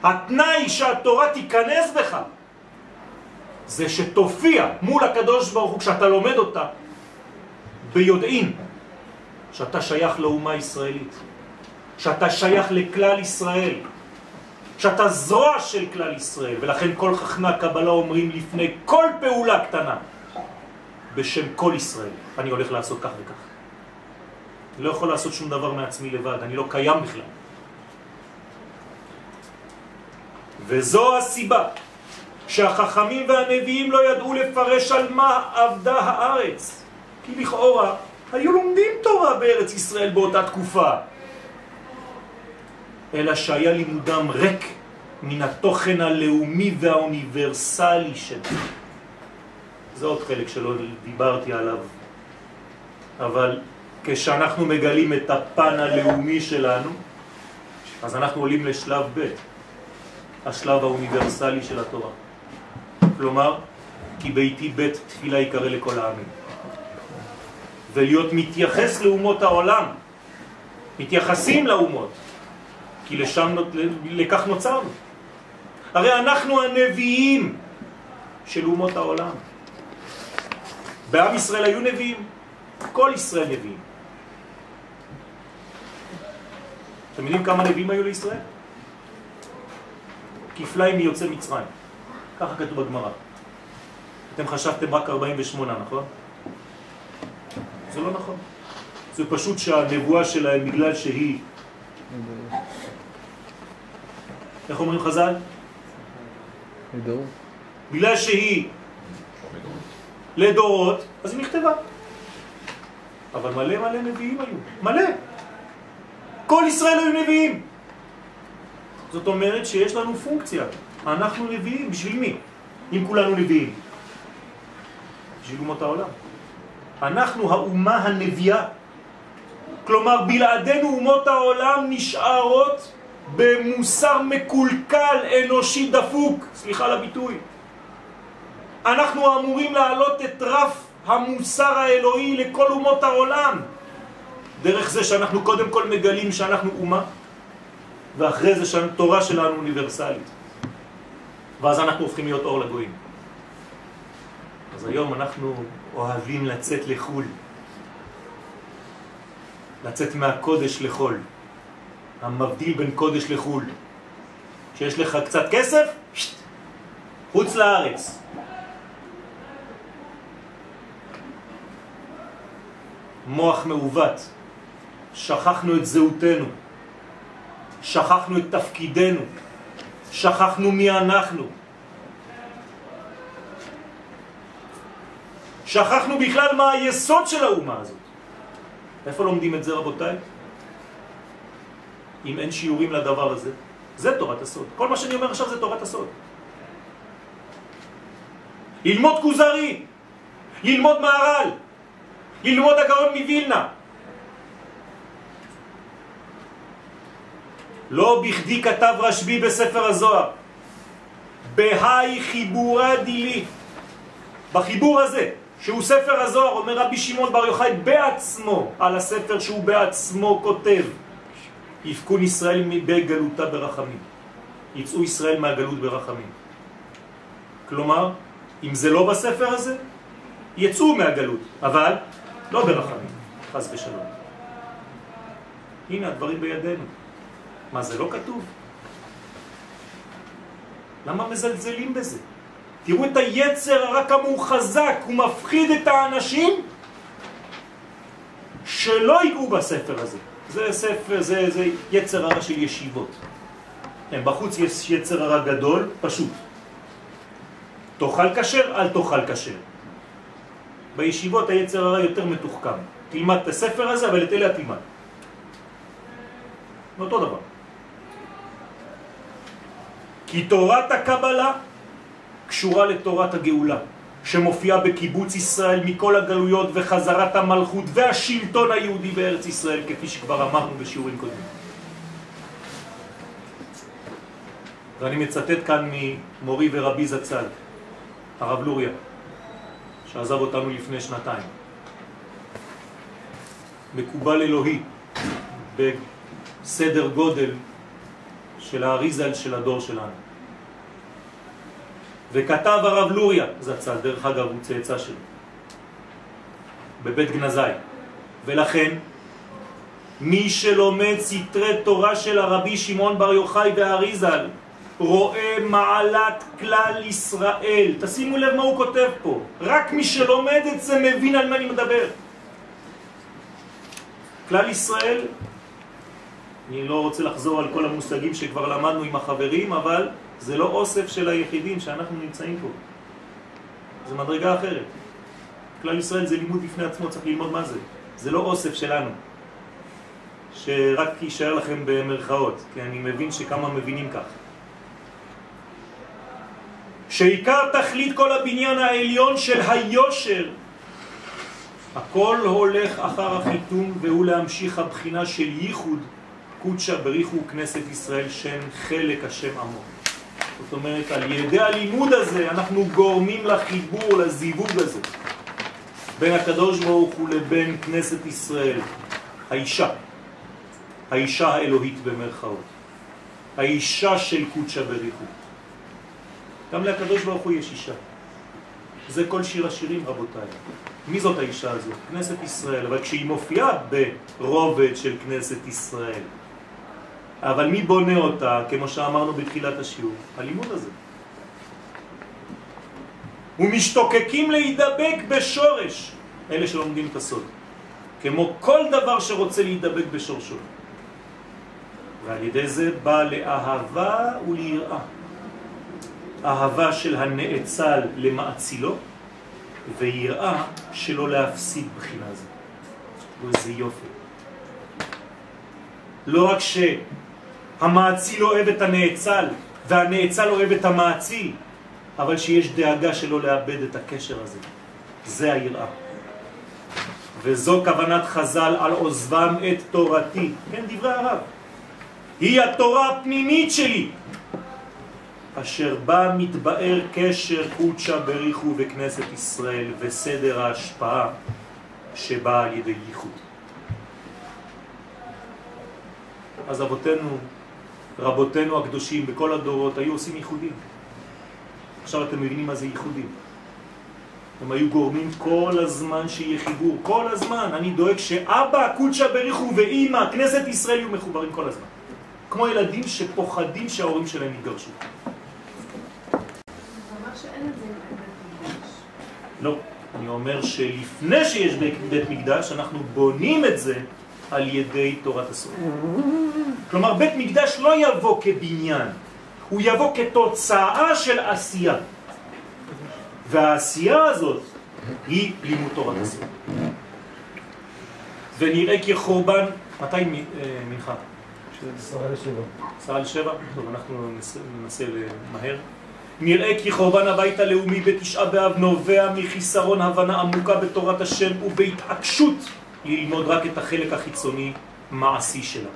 התנאי שהתורה תיכנס בך זה שתופיע מול הקדוש ברוך הוא כשאתה לומד אותה ביודעין שאתה שייך לאומה ישראלית, שאתה שייך לכלל ישראל, שאתה זרוע של כלל ישראל, ולכן כל חכמי הקבלה אומרים לפני כל פעולה קטנה, בשם כל ישראל, אני הולך לעשות כך וכך. אני לא יכול לעשות שום דבר מעצמי לבד, אני לא קיים בכלל. וזו הסיבה שהחכמים והנביאים לא ידעו לפרש על מה עבדה הארץ. כי לכאורה היו לומדים תורה בארץ ישראל באותה תקופה. אלא שהיה לימודם ריק מן התוכן הלאומי והאוניברסלי שלו. זה עוד חלק שלא דיברתי עליו. אבל כשאנחנו מגלים את הפן הלאומי שלנו, אז אנחנו עולים לשלב ב', השלב האוניברסלי של התורה. כלומר, כי ביתי בית תפילה יקרא לכל העמים. ולהיות מתייחס לאומות העולם, מתייחסים לאומות, כי לשם, לכך נוצרנו. הרי אנחנו הנביאים של אומות העולם. בעם ישראל היו נביאים, כל ישראל נביאים. אתם יודעים כמה נביאים היו לישראל? כפליים מיוצא מצרים. ככה כתוב בגמרא. אתם חשבתם רק 48, נכון? זה לא נכון. זה פשוט שהנבואה שלהם, בגלל שהיא... איך אומרים חז"ל? בגלל שהיא לדורות, אז היא נכתבה. אבל מלא מלא נביאים היו, מלא. כל ישראל היו נביאים. זאת אומרת שיש לנו פונקציה. אנחנו נביאים, בשביל מי? אם כולנו נביאים. בשביל אומות העולם. אנחנו האומה הנביאה. כלומר, בלעדינו אומות העולם נשארות במוסר מקולקל, אנושי דפוק, סליחה על הביטוי. אנחנו אמורים להעלות את רף המוסר האלוהי לכל אומות העולם. דרך זה שאנחנו קודם כל מגלים שאנחנו אומה, ואחרי זה שהתורה שלנו אוניברסלית. ואז אנחנו הופכים להיות אור לגויים. אז היום אנחנו אוהבים לצאת לחול, לצאת מהקודש לחול, המבדיל בין קודש לחול. כשיש לך קצת כסף, חוץ לארץ. מוח מעוות, שכחנו את זהותנו, שכחנו את תפקידנו, שכחנו מי אנחנו. שכחנו בכלל מה היסוד של האומה הזאת. איפה לומדים את זה רבותיי? אם אין שיעורים לדבר הזה. זה תורת הסוד. כל מה שאני אומר עכשיו זה תורת הסוד. ללמוד כוזרי, ללמוד מערל, ללמוד הגאון מווילנה. לא בכדי כתב רשב"י בספר הזוהר, בהי חיבורה דילי, בחיבור הזה, שהוא ספר הזוהר, אומר רבי שמעון בר יוחאי בעצמו, על הספר שהוא בעצמו כותב, יפקון ישראל בגלותה ברחמים. יצאו ישראל מהגלות ברחמים. כלומר, אם זה לא בספר הזה, יצאו מהגלות, אבל לא ברחמים, חס ושלום. הנה הדברים בידינו. מה, זה לא כתוב? למה מזלזלים בזה? תראו את היצר הרע כמה הוא חזק, הוא מפחיד את האנשים שלא ייגעו בספר הזה. זה ספר, זה, זה יצר הרע של ישיבות. כן, בחוץ יש יצר הרע גדול, פשוט. תאכל כשר, אל תאכל כשר. בישיבות היצר הרע יותר מתוחכם. תלמד את הספר הזה, אבל את אלה תלמד. אותו דבר. כי תורת הקבלה קשורה לתורת הגאולה, שמופיעה בקיבוץ ישראל מכל הגלויות וחזרת המלכות והשלטון היהודי בארץ ישראל, כפי שכבר אמרנו בשיעורים קודמים. ואני מצטט כאן ממורי ורבי זצ"ל, הרב לוריה, שעזב אותנו לפני שנתיים. מקובל אלוהי בסדר גודל של האריזל של הדור שלנו. וכתב הרב לוריה זצ"ל, דרך אגב הוא צאצא שלו, בבית גנזי. ולכן, מי שלומד סתרי תורה של הרבי שמעון בר יוחאי והאריזל, רואה מעלת כלל ישראל. תשימו לב מה הוא כותב פה. רק מי שלומד את זה מבין על מה אני מדבר. כלל ישראל, אני לא רוצה לחזור על כל המושגים שכבר למדנו עם החברים, אבל זה לא אוסף של היחידים שאנחנו נמצאים פה. זה מדרגה אחרת. כלל ישראל זה לימוד בפני עצמו, צריך ללמוד מה זה. זה לא אוסף שלנו, שרק יישאר לכם במרכאות, כי אני מבין שכמה מבינים כך. שעיקר תכלית כל הבניין העליון של היושר הכל הולך אחר החיתום והוא להמשיך הבחינה של ייחוד קודשה בריחו כנסת ישראל שם חלק השם עמו. זאת אומרת, על ידי הלימוד הזה אנחנו גורמים לחיבור, לזיווג הזה בין הקדוש ברוך הוא לבין כנסת ישראל, האישה, האישה האלוהית במרכאות, האישה של קודשה בריחו. גם לקדוש ברוך הוא יש אישה. זה כל שיר השירים רבותיי. מי זאת האישה הזאת? כנסת ישראל, אבל כשהיא מופיעה ברובד של כנסת ישראל, אבל מי בונה אותה, כמו שאמרנו בתחילת השיעור? הלימוד הזה. ומשתוקקים להידבק בשורש, אלה שלומדים את הסוד, כמו כל דבר שרוצה להידבק בשורשו. ועל ידי זה בא לאהבה וליראה. אהבה של הנאצל למעצילו, ויראה שלא להפסיד בחינה הזאת. וזה יופי. לא רק שהמעציל אוהב את הנאצל, והנאצל אוהב את המעציל, אבל שיש דאגה שלא לאבד את הקשר הזה. זה היראה. וזו כוונת חז"ל על עוזבם את תורתי. כן, דברי הרב. היא התורה הפנימית שלי, אשר בה מתבאר קשר קודשה בריחו בכנסת ישראל וסדר ההשפעה שבאה על ידי ייחוד. אז אבותינו, רבותינו הקדושים בכל הדורות היו עושים ייחודים. עכשיו אתם מבינים מה זה ייחודים. הם היו גורמים כל הזמן שיהיה חיבור, כל הזמן. אני דואג שאבא, קודשה בריחו ואימא, כנסת ישראל יהיו מחוברים כל הזמן. כמו ילדים שפוחדים שההורים שלהם יתגרשו. לא, אני אומר שלפני שיש בית, בית מקדש, אנחנו בונים את זה על ידי תורת הסוף. כלומר, בית מקדש לא יבוא כבניין, הוא יבוא כתוצאה של עשייה. והעשייה הזאת היא לימוד תורת הסוף. ונראה כחורבן, מתי אה, מנחה? עשרה לשבע? טוב, אנחנו ננסה למהר. נראה כי חורבן הבית הלאומי בתשעה באב נובע מחיסרון הבנה עמוקה בתורת השם ובהתעקשות ללמוד רק את החלק החיצוני מעשי שלה.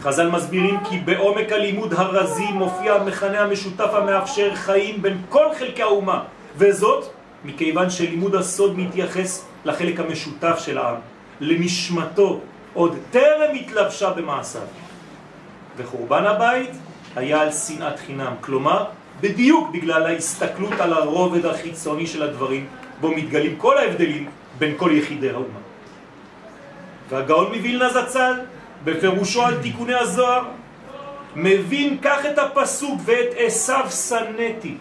חז"ל מסבירים כי בעומק הלימוד הרזי מופיע המכנה המשותף המאפשר חיים בין כל חלקי האומה, וזאת מכיוון שלימוד הסוד מתייחס לחלק המשותף של העם, לנשמתו, עוד טרם התלבשה במעשיו. וחורבן הבית היה על שנאת חינם, כלומר בדיוק בגלל ההסתכלות על הרובד החיצוני של הדברים, בו מתגלים כל ההבדלים בין כל יחידי האומה. והגאון מווילנה זצ"ל, בפירושו על תיקוני הזוהר, מבין כך את הפסוק ואת עשיו סנתי.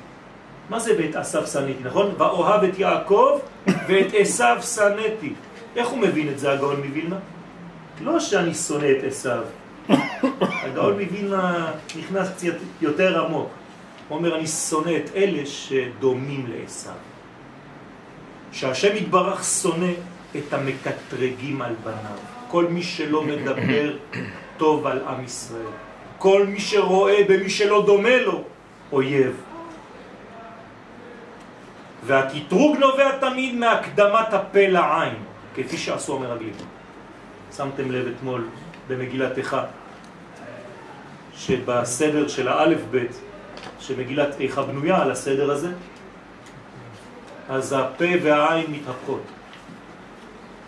מה זה ואת עשיו סנתי, נכון? ואוהב את יעקב ואת עשיו סנתי. איך הוא מבין את זה, הגאון מווילנה? לא שאני שונא את עשיו. הגאון מווילנה נכנס קצת יותר עמוק. הוא אומר, אני שונא את אלה שדומים לעשיו. שהשם יתברך שונא את המקטרגים על בניו. כל מי שלא מדבר טוב על עם ישראל. כל מי שרואה במי שלא דומה לו, אויב. והקטרוג נובע תמיד מהקדמת הפה לעין, כפי שעשו המרגלים. שמתם לב אתמול במגילת איכה, שבסדר של האלף בית שמגילת איכה בנויה על הסדר הזה, אז הפה והעין מתהפכות.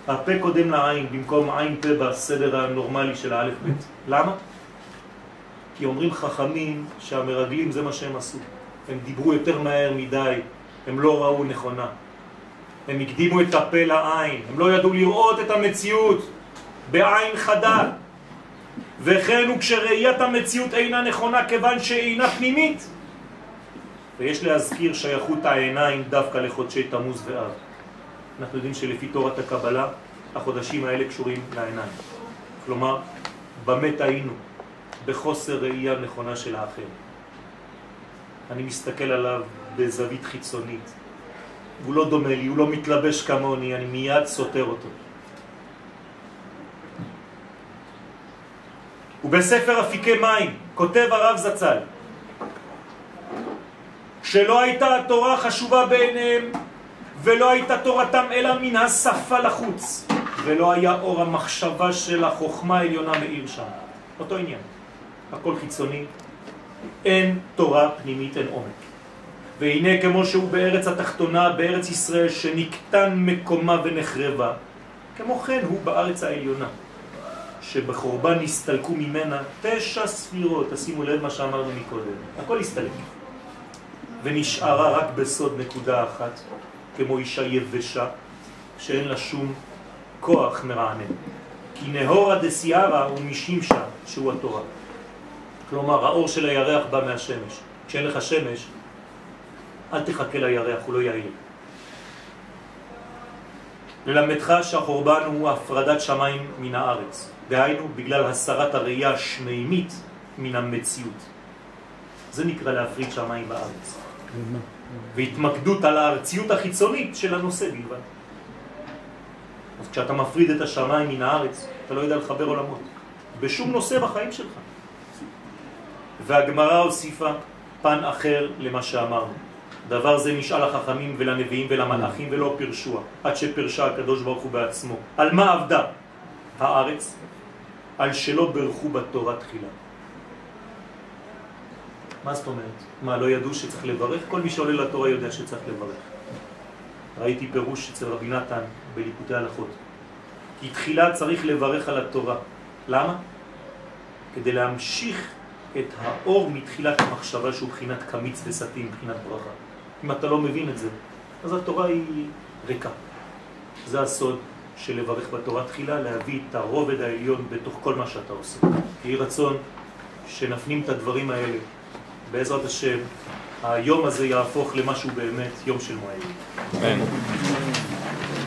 הפה קודם לעין במקום עין פה בסדר הנורמלי של האלף בית. למה? כי אומרים חכמים שהמרגלים זה מה שהם עשו. הם דיברו יותר מהר מדי, הם לא ראו נכונה. הם הקדימו את הפה לעין, הם לא ידעו לראות את המציאות בעין חדה. וכן הוא כשראיית המציאות אינה נכונה כיוון שאינה פנימית, ויש להזכיר שייכות העיניים דווקא לחודשי תמוז ואב. אנחנו יודעים שלפי תורת הקבלה החודשים האלה קשורים לעיניים. כלומר, במה טעינו? בחוסר ראייה נכונה של האחר. אני מסתכל עליו בזווית חיצונית. הוא לא דומה לי, הוא לא מתלבש כמוני, אני מיד סותר אותו. ובספר אפיקי מים כותב הרב זצ"ל שלא הייתה התורה חשובה בעיניהם ולא הייתה תורתם אלא מן השפה לחוץ ולא היה אור המחשבה של החוכמה העליונה מאיר שם. אותו עניין. הכל חיצוני, אין תורה פנימית, אין עומק. והנה כמו שהוא בארץ התחתונה, בארץ ישראל, שנקטן מקומה ונחרבה, כמו כן הוא בארץ העליונה, שבחורבן נסתלקו ממנה תשע ספירות, תשימו לב מה שאמרנו מקודם, הכל הסתלק. ונשארה רק בסוד נקודה אחת, כמו אישה יבשה, שאין לה שום כוח מרענן. כי נהורה דסיירה הוא משימשה, שהוא התורה. כלומר, האור של הירח בא מהשמש. כשאין לך שמש, אל תחכה לירח, הוא לא יעיל. ללמדך שהחורבן הוא הפרדת שמיים מן הארץ, דהיינו בגלל הסרת הראייה השמימית מן המציאות. זה נקרא להפריד שמיים בארץ. והתמקדות על הארציות החיצונית של הנושא בלבד. אז כשאתה מפריד את השמיים מן הארץ, אתה לא יודע לחבר עולמות. בשום נושא בחיים שלך. והגמרא הוסיפה פן אחר למה שאמרנו. דבר זה נשאל לחכמים ולנביאים ולמלאכים ולא פרשוה, עד שפרשה הקדוש ברוך הוא בעצמו. על מה עבדה הארץ? על שלא ברכו בתורה תחילה. מה זאת אומרת? מה, לא ידעו שצריך לברך? כל מי שעולה לתורה יודע שצריך לברך. ראיתי פירוש אצל רבי נתן בליקוטי הלכות. כי תחילה צריך לברך על התורה. למה? כדי להמשיך את האור מתחילת המחשבה שהוא בחינת קמיץ וסתים, בחינת ברכה. אם אתה לא מבין את זה, אז התורה היא ריקה. זה הסוד של לברך בתורה תחילה, להביא את הרובד העליון בתוך כל מה שאתה עושה. יהי רצון שנפנים את הדברים האלה. בעזרת השם, היום הזה יהפוך למשהו באמת יום של מועד. כן.